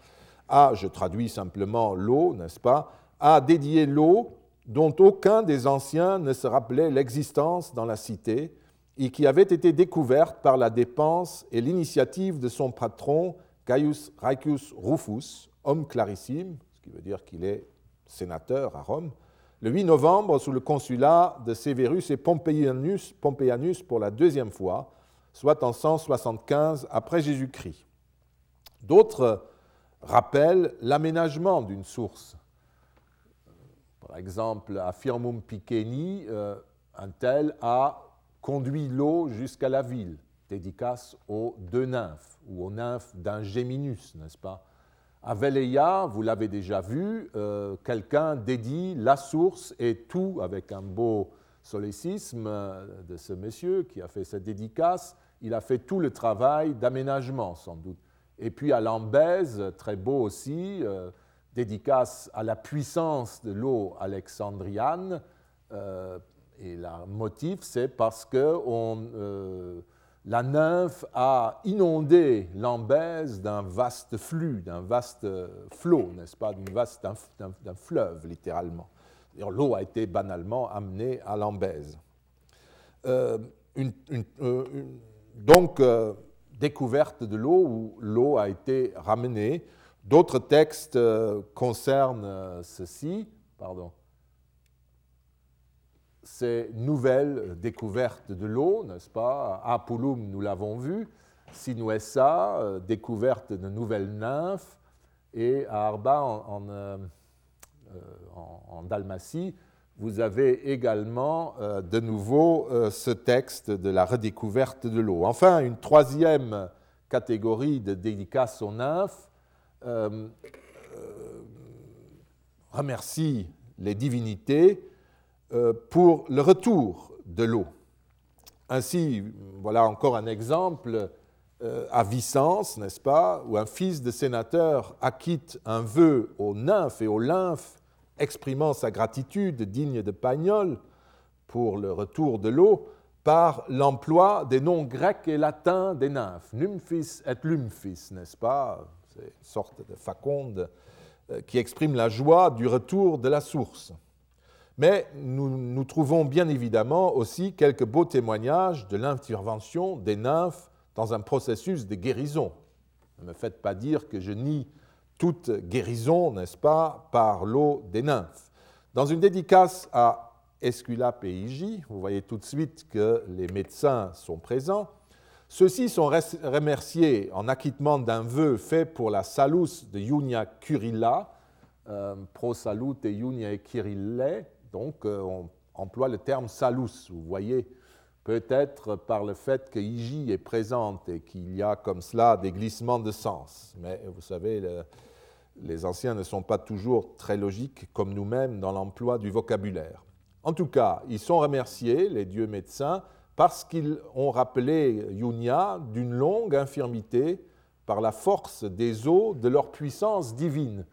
A, je traduis simplement l'eau, n'est-ce pas? A dédié l'eau dont aucun des anciens ne se rappelait l'existence dans la cité et qui avait été découverte par la dépense et l'initiative de son patron Gaius Raicius Rufus, homme clarissime, ce qui veut dire qu'il est sénateur à Rome, le 8 novembre sous le consulat de Severus et Pompeianus, pour la deuxième fois, soit en 175 après Jésus-Christ. D'autres rappellent l'aménagement d'une source. Par exemple, à Firmum Piceni, euh, un tel a conduit l'eau jusqu'à la ville, dédicace aux deux nymphes ou aux nymphes d'un Géminus, n'est-ce pas? À Veleia, vous l'avez déjà vu, euh, quelqu'un dédie la source et tout avec un beau solécisme de ce monsieur qui a fait cette dédicace. Il a fait tout le travail d'aménagement, sans doute. Et puis à Lambèse, très beau aussi, euh, dédicace à la puissance de l'eau alexandriane. Euh, et le motif, c'est parce que on la nymphe a inondé l'Ambèse d'un vaste flux, d'un vaste flot, n'est-ce pas, d'un fleuve, littéralement. L'eau a été banalement amenée à l'Ambèse. Euh, euh, donc, euh, découverte de l'eau où l'eau a été ramenée. D'autres textes concernent ceci. Pardon ces nouvelles découvertes de l'eau, n'est-ce pas? À Pulum, nous l'avons vu, Sinuessa, euh, découverte de nouvelles nymphes, et à Arba, en, euh, euh, Dalmatie, vous avez également de nouveau ce texte de la redécouverte de l'eau. Enfin, une troisième catégorie de dédicaces aux nymphes. Remercie les divinités pour le retour de l'eau. Ainsi, voilà encore un exemple euh, à Vicence, n'est-ce pas, où un fils de sénateur acquitte un vœu aux nymphes et aux lymphes, exprimant sa gratitude digne de Pagnol pour le retour de l'eau, par l'emploi des noms grecs et latins des nymphes, nymphis et lymphis, n'est-ce pas? C'est une sorte de faconde euh, qui exprime la joie du retour de la source. Mais nous, trouvons bien évidemment aussi quelques beaux témoignages de l'intervention des nymphes dans un processus de guérison. Ne me faites pas dire que je nie toute guérison, n'est-ce pas, par l'eau des nymphes. Dans une dédicace à Esculape et. Vous voyez tout de suite que les médecins sont présents. Ceux-ci sont remerciés en acquittement d'un vœu fait pour la salus de Iunia Curilla, euh, pro salut et Iunia Kyrillae, donc euh, on emploie le terme salus. Vous voyez, peut-être par le fait que Igi est présente et qu'il y a comme cela des glissements de sens. Mais vous savez, les anciens ne sont pas toujours très logiques comme nous-mêmes dans l'emploi du vocabulaire. En tout cas, ils sont remerciés, les dieux médecins, parce qu'ils ont rappelé Yunia d'une longue infirmité par la force des eaux de leur puissance divine.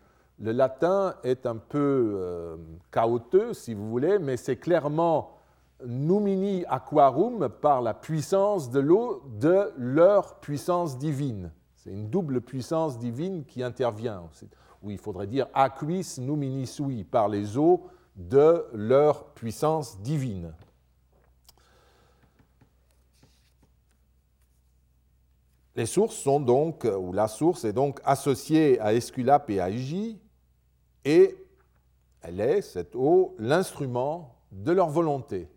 Le latin est un peu euh, chaotique, si vous voulez, mais c'est clairement numini aquarum par la puissance de l'eau de leur puissance divine. C'est une double puissance divine qui intervient. Ou il faudrait dire aquis numini sui par les eaux de leur puissance divine. Les sources sont donc, ou la source est donc associée à Esculape et à Igi, et elle est, cette eau, l'instrument de leur volonté.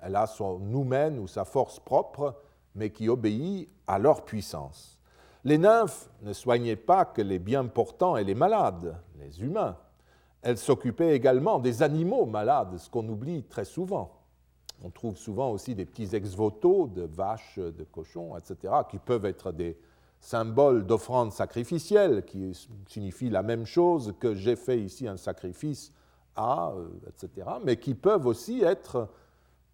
Elle a son noumen ou sa force propre, mais qui obéit à leur puissance. Les nymphes ne soignaient pas que les bien portants et les malades, les humains. Elles s'occupaient également des animaux malades, ce qu'on oublie très souvent. On trouve souvent aussi des petits ex-voto de vaches, de cochons, etc., qui peuvent être des symboles d'offrande sacrificielle, qui signifient la même chose que j'ai fait ici un sacrifice à, euh, etc., mais qui peuvent aussi être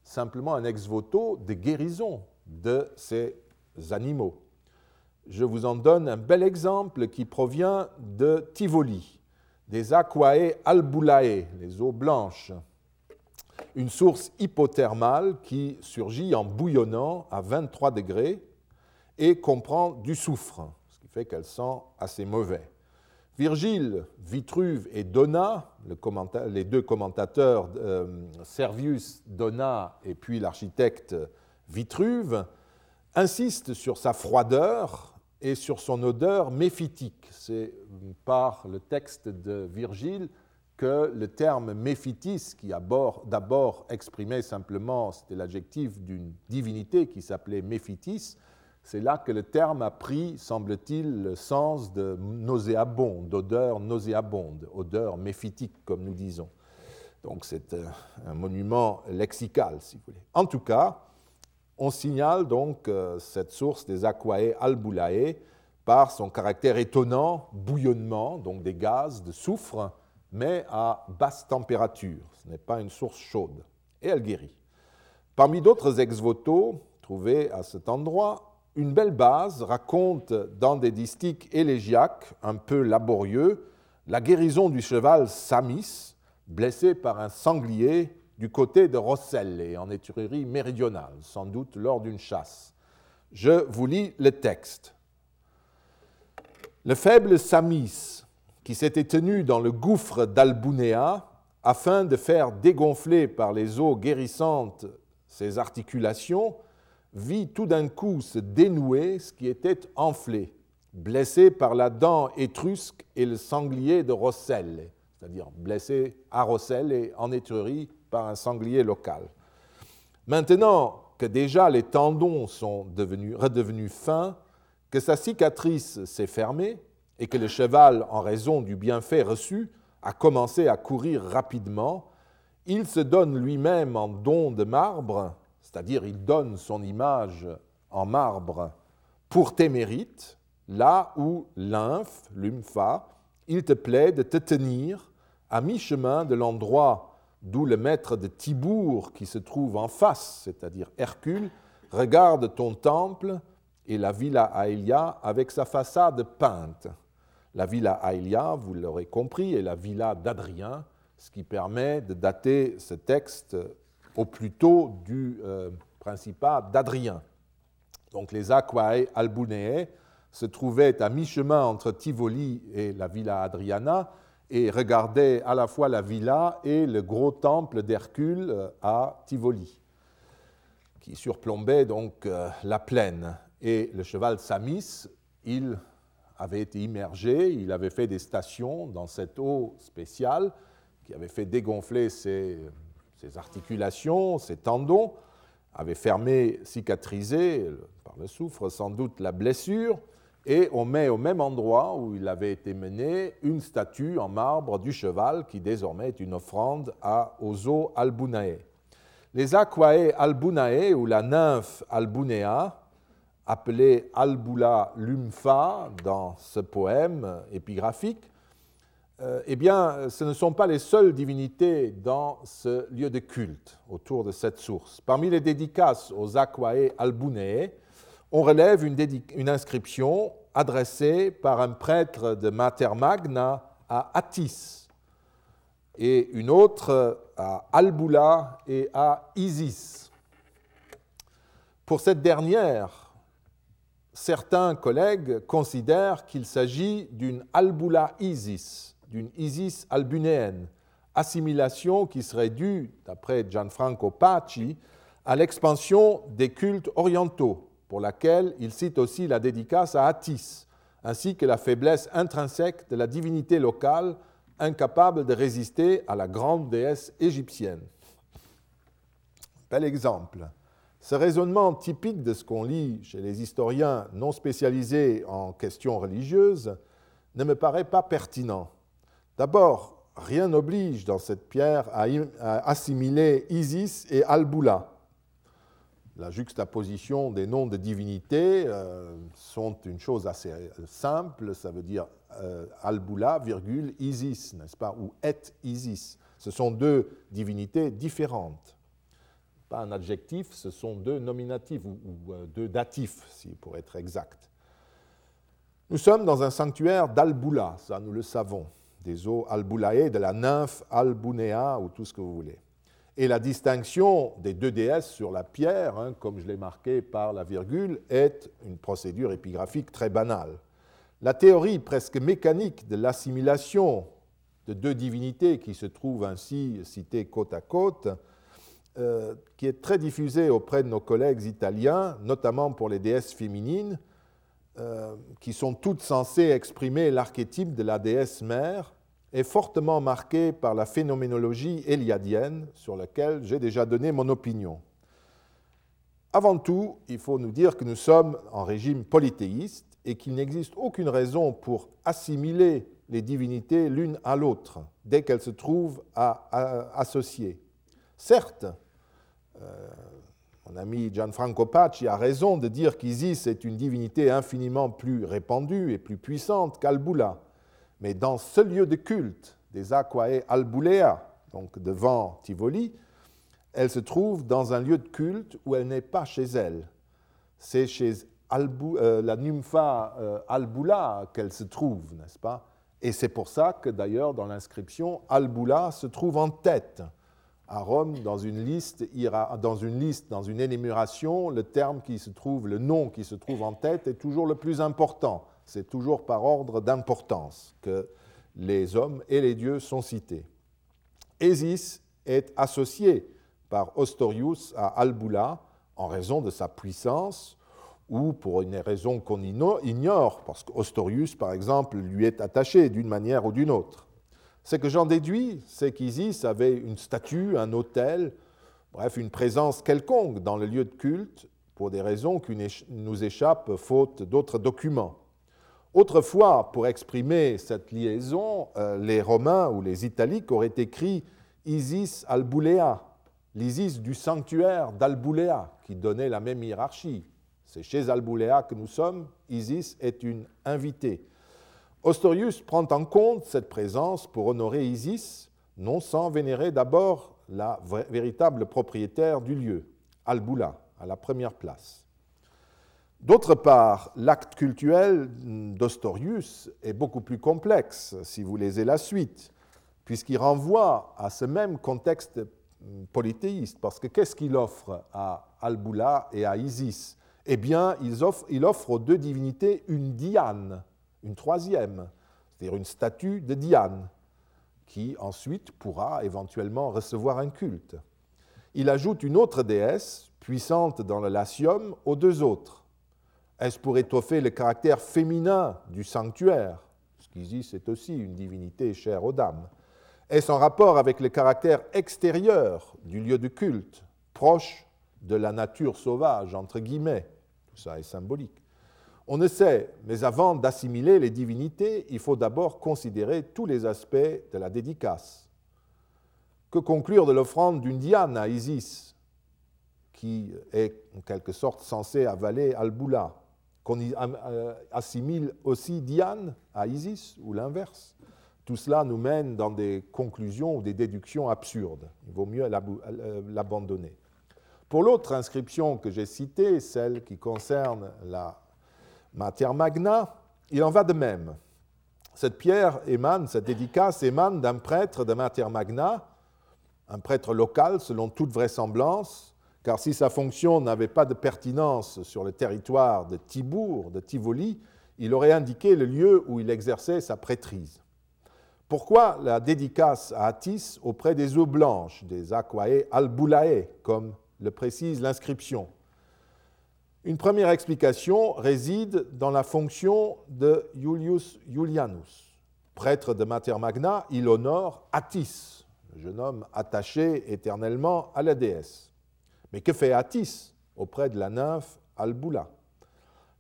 simplement un ex-voto de guérison de ces animaux. Je vous en donne un bel exemple qui provient de Tivoli, des Aquae albulae, les eaux blanches, une source hypothermale qui surgit en bouillonnant à 23 degrés et comprend du soufre, ce qui fait qu'elle sent assez mauvais. Virgile, Vitruve et Donat, les deux commentateurs, euh, Servius, Donat et puis l'architecte Vitruve, insistent sur sa froideur et sur son odeur méphitique. C'est par le texte de Virgile que le terme méphitis, qui d'abord exprimait simplement, c'était l'adjectif d'une divinité qui s'appelait Méphitis, c'est là que le terme a pris, semble-t-il, le sens de nauséabonde, d'odeur nauséabonde, odeur méphitique, comme nous disons. Donc c'est euh, un monument lexical, si vous voulez. En tout cas, on signale donc euh, cette source des Aquae albulae par son caractère étonnant, bouillonnement, donc des gaz, de soufre, mais à basse température. Ce n'est pas une source chaude. Et elle guérit. Parmi d'autres ex-voto trouvés à cet endroit, une belle base raconte dans des distiques élégiaques un peu laborieux la guérison du cheval Samis, blessé par un sanglier du côté de Rosselle en Étrurie méridionale, sans doute lors d'une chasse. Je vous lis le texte. Le faible Samis, qui s'était tenu dans le gouffre d'Albunea afin de faire dégonfler par les eaux guérissantes ses articulations, vit tout d'un coup se dénouer ce qui était enflé, blessé par la dent étrusque et le sanglier de Rosselle, c'est-à-dire blessé à Rosselle et en Étrurie par un sanglier local. Maintenant que déjà les tendons sont devenus, redevenus fins, que sa cicatrice s'est fermée, et que le cheval, en raison du bienfait reçu, a commencé à courir rapidement, il se donne lui-même en don de marbre, c'est-à-dire il donne son image en marbre pour tes mérites, là où lymphe, lympha, il te plaît de te tenir à mi-chemin de l'endroit d'où le maître de Tibour, qui se trouve en face, c'est-à-dire Hercule, regarde ton temple et la villa Aelia avec sa façade peinte. La villa Aelia, vous l'aurez compris, est la villa d'Adrien, ce qui permet de dater ce texte au plus tôt du euh, principat d'Adrien. Donc les Aquae Albuneae se trouvaient à mi-chemin entre Tivoli et la villa Adriana et regardaient à la fois la villa et le gros temple d'Hercule euh, à Tivoli, qui surplombait donc euh, la plaine. Et le cheval Samis, il avait été immergé, il avait fait des stations dans cette eau spéciale qui avait fait dégonfler ses, ses articulations, ses tendons, avait fermé, cicatrisé par le soufre sans doute la blessure, et on met au même endroit où il avait été mené une statue en marbre du cheval qui désormais est une offrande à Ozo Albunae. Les Aquae Albunae ou la nymphe Albunea, appelée Albula Lumpha dans ce poème épigraphique, euh, eh bien, ce ne sont pas les seules divinités dans ce lieu de culte autour de cette source. Parmi les dédicaces aux Aquae Albunae, on relève une, inscription adressée par un prêtre de Mater Magna à Attis et une autre à Albula et à Isis. Pour cette dernière, certains collègues considèrent qu'il s'agit d'une Albula Isis, d'une Isis albunéenne, assimilation qui serait due, d'après Gianfranco Paci, à l'expansion des cultes orientaux pour laquelle il cite aussi la dédicace à Attis, ainsi que la faiblesse intrinsèque de la divinité locale incapable de résister à la grande déesse égyptienne. Bel exemple. Ce raisonnement typique de ce qu'on lit chez les historiens non spécialisés en questions religieuses ne me paraît pas pertinent. D'abord, rien n'oblige dans cette pierre à assimiler Isis et Albula, la juxtaposition des noms de divinités euh, sont une chose assez simple, ça veut dire euh, Albula, virgule, Isis, n'est-ce pas, ou Et Isis. Ce sont deux divinités différentes. Pas un adjectif, ce sont deux nominatifs ou, euh, deux datifs, si, pour être exact. Nous sommes dans un sanctuaire d'Albula, ça nous le savons, des eaux Albulae, de la nymphe Albunea, ou tout ce que vous voulez. Et la distinction des deux déesses sur la pierre, hein, comme je l'ai marqué par la virgule, est une procédure épigraphique très banale. La théorie presque mécanique de l'assimilation de deux divinités qui se trouvent ainsi citées côte à côte, euh, qui est très diffusée auprès de nos collègues italiens, notamment pour les déesses féminines, euh, qui sont toutes censées exprimer l'archétype de la déesse mère, est fortement marqué par la phénoménologie éliadienne, sur laquelle j'ai déjà donné mon opinion. Avant tout, il faut nous dire que nous sommes en régime polythéiste et qu'il n'existe aucune raison pour assimiler les divinités l'une à l'autre dès qu'elles se trouvent associées. Certes, euh, mon ami Gianfranco Pacci a raison de dire qu'Isis est une divinité infiniment plus répandue et plus puissante qu'Albula, mais dans ce lieu de culte des Aquae Albulea, donc devant Tivoli, elle se trouve dans un lieu de culte où elle n'est pas chez elle. C'est chez euh, la nympha euh, Albula qu'elle se trouve, n'est-ce pas? Et c'est pour ça que d'ailleurs dans l'inscription, Albula se trouve en tête. À Rome, dans une liste, dans une énumération, le terme qui se trouve, le nom qui se trouve en tête est toujours le plus important c'est toujours par ordre d'importance que les hommes et les dieux sont cités. Isis est associé par Ostorius à Albula en raison de sa puissance ou pour une raison qu'on ignore, parce qu'Ostorius, par exemple, lui est attaché d'une manière ou d'une autre. Ce que j'en déduis, c'est qu'Isis avait une statue, un autel, bref, une présence quelconque dans le lieu de culte, pour des raisons qui nous échappent faute d'autres documents. Autrefois, pour exprimer cette liaison, euh, les Romains ou les Italiques auraient écrit Isis albulea, l'Isis du sanctuaire d'Albulea, qui donnait la même hiérarchie. C'est chez Albulea que nous sommes, Isis est une invitée. Ostorius prend en compte cette présence pour honorer Isis, non sans vénérer d'abord la véritable propriétaire du lieu, Albula, à la première place. D'autre part, l'acte cultuel d'Ostorius est beaucoup plus complexe, si vous lisez la suite, puisqu'il renvoie à ce même contexte polythéiste. Parce que qu'est-ce qu'il offre à Albula et à Isis? Eh bien, il offre, il offre aux deux divinités une Diane, une troisième, c'est-à-dire une statue de Diane, qui ensuite pourra éventuellement recevoir un culte. Il ajoute une autre déesse, puissante dans le Latium, aux deux autres est-ce pour étoffer le caractère féminin du sanctuaire qu'Isis est aussi une divinité chère aux dames. Est-ce en rapport avec le caractère extérieur du lieu de culte, proche de la nature sauvage, entre guillemets Tout ça est symbolique. On ne sait, mais avant d'assimiler les divinités, il faut d'abord considérer tous les aspects de la dédicace. Que conclure de l'offrande d'une Diane à Isis, qui est en quelque sorte censée avaler Al-Boula Qu'on euh, assimile aussi Diane à Isis ou l'inverse? Tout cela nous mène dans des conclusions ou des déductions absurdes. Il vaut mieux euh, l'abandonner. Pour l'autre inscription que j'ai citée, celle qui concerne la Mater Magna, il en va de même. Cette pierre émane, cette dédicace émane d'un prêtre de Mater Magna un prêtre local selon toute vraisemblance, car si sa fonction n'avait pas de pertinence sur le territoire de Tibourg, de Tivoli, il aurait indiqué le lieu où il exerçait sa prêtrise. Pourquoi la dédicace à Atis auprès des eaux blanches, des aquae albulae, comme le précise l'inscription? Une première explication réside dans la fonction de Julius Julianus. Prêtre de Mater Magna, il honore Atis, jeune homme attaché éternellement à la déesse. Mais que fait Attis auprès de la nymphe Alboula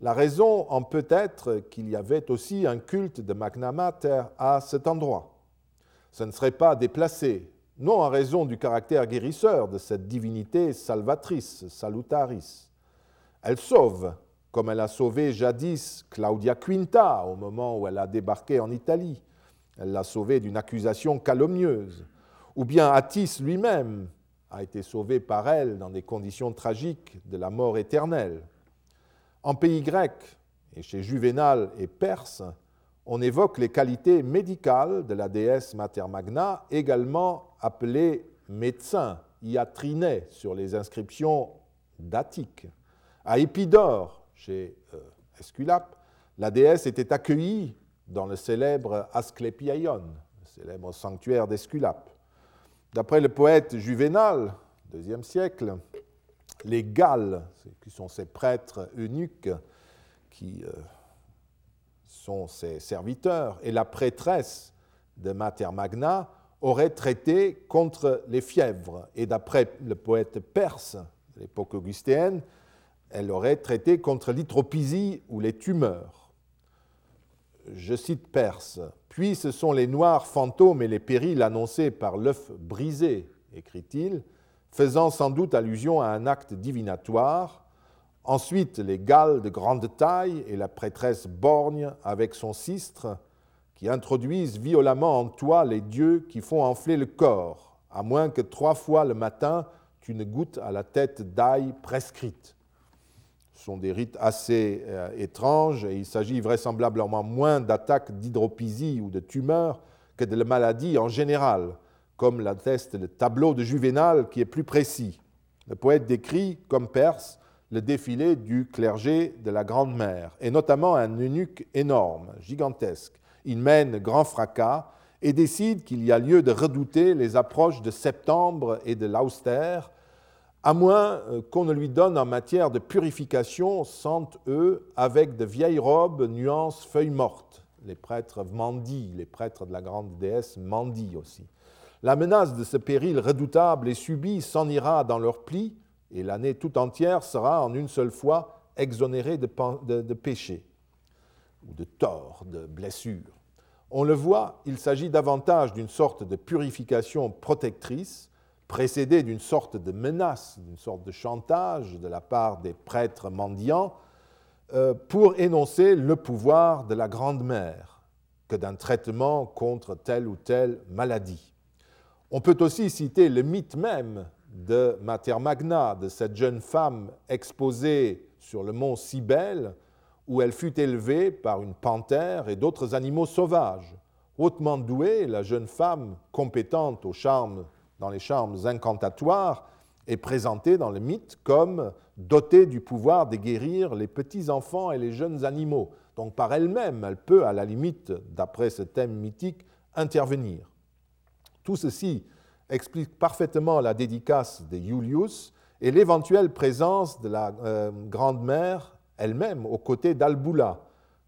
La raison en peut être qu'il y avait aussi un culte de Magna Mater à cet endroit. Ce ne serait pas déplacé, non en raison du caractère guérisseur de cette divinité salvatrice, salutaris. Elle sauve, comme elle a sauvé jadis Claudia Quinta au moment où elle a débarqué en Italie. Elle l'a sauvée d'une accusation calomnieuse ou bien Attis lui-même a été sauvé par elle dans des conditions tragiques de la mort éternelle. En pays grec, et chez Juvénal et Perse, on évoque les qualités médicales de la déesse Mater Magna, également appelée médecin, iatriné sur les inscriptions d'Attique. À Épidore, chez euh, Esculape, la déesse était accueillie dans le célèbre Asclépiaion, le célèbre sanctuaire d'Esculape. D'après le poète Juvénal, deuxième siècle, les Galles, qui sont ces prêtres eunuques qui euh, sont ses serviteurs, et la prêtresse de Mater Magna auraient traité contre les fièvres. Et d'après le poète perse de l'époque augustéenne, elle aurait traité contre l'hydropisie ou les tumeurs. Je cite Perse. Puis ce sont les noirs fantômes et les périls annoncés par l'œuf brisé, écrit-il, faisant sans doute allusion à un acte divinatoire. Ensuite, les Galles de grande taille et la prêtresse borgne avec son sistre, qui introduisent violemment en toi les dieux qui font enfler le corps, à moins que trois fois le matin tu ne goûtes à la tête d'ail prescrite. Sont des rites assez euh, étranges et il s'agit vraisemblablement moins d'attaques d'hydropisie ou de tumeurs que de la maladie en général, comme l'atteste le tableau de Juvénal qui est plus précis. Le poète décrit, comme Perse, le défilé du clergé de la Grande Mère, et notamment un eunuque énorme, gigantesque. Il mène grand fracas et décide qu'il y a lieu de redouter les approches de septembre et de l'austère, à moins euh, qu'on ne lui donne en matière de purification, sentent eux, avec de vieilles robes, nuances, feuilles mortes. Les prêtres mendient, les prêtres de la grande déesse mendient aussi. La menace de ce péril redoutable et subi s'en ira dans leur pli, et l'année tout entière sera en une seule fois exonérée de péché, ou de tort, de blessure. On le voit, il s'agit davantage d'une sorte de purification protectrice précédé d'une sorte de menace, d'une sorte de chantage de la part des prêtres mendiants euh, pour énoncer le pouvoir de la Grande Mère que d'un traitement contre telle ou telle maladie. On peut aussi citer le mythe même de Mater Magna, de cette jeune femme exposée sur le mont Cybèle, où elle fut élevée par une panthère et d'autres animaux sauvages. Hautement douée, la jeune femme, compétente au charme dans les charmes incantatoires, est présentée dans le mythe comme dotée du pouvoir de guérir les petits-enfants et les jeunes animaux. Donc par elle-même, elle peut, à la limite, d'après ce thème mythique, intervenir. Tout ceci explique parfaitement la dédicace de Julius et l'éventuelle présence de la euh, Grande-Mère elle-même aux côtés d'Albula,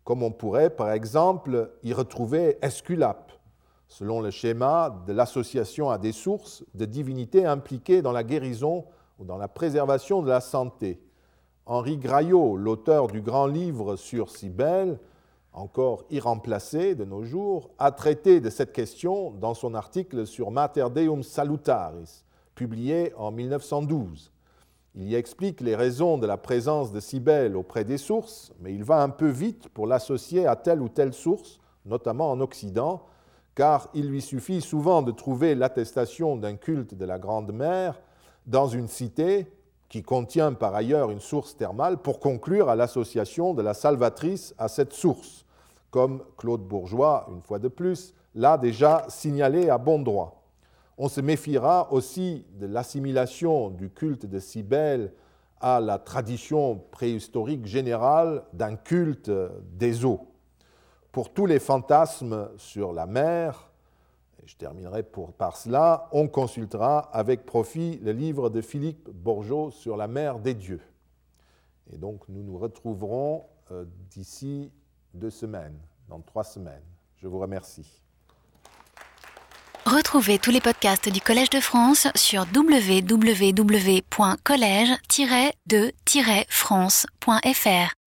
comme on pourrait par exemple y retrouver Esculape, selon le schéma de l'association à des sources de divinités impliquées dans la guérison ou dans la préservation de la santé. Henri Graillot, l'auteur du grand livre sur Cybèle, encore irremplacé de nos jours, a traité de cette question dans son article sur Mater Deum Salutaris, publié en 1912. Il y explique les raisons de la présence de Cybèle auprès des sources, mais il va un peu vite pour l'associer à telle ou telle source, notamment en Occident, car il lui suffit souvent de trouver l'attestation d'un culte de la Grande Mère dans une cité qui contient par ailleurs une source thermale, pour conclure à l'association de la salvatrice à cette source, comme Claude Bourgeois, une fois de plus, l'a déjà signalé à bon droit. On se méfiera aussi de l'assimilation du culte de Cybèle à la tradition préhistorique générale d'un culte des eaux. Pour tous les fantasmes sur la mer, je terminerai par cela, on consultera avec profit le livre de Philippe Bourgeot sur la mer des dieux. Et donc nous nous retrouverons euh, d'ici deux semaines, dans trois semaines. Je vous remercie. Retrouvez tous les podcasts du Collège de France sur www.collège-de-france.fr.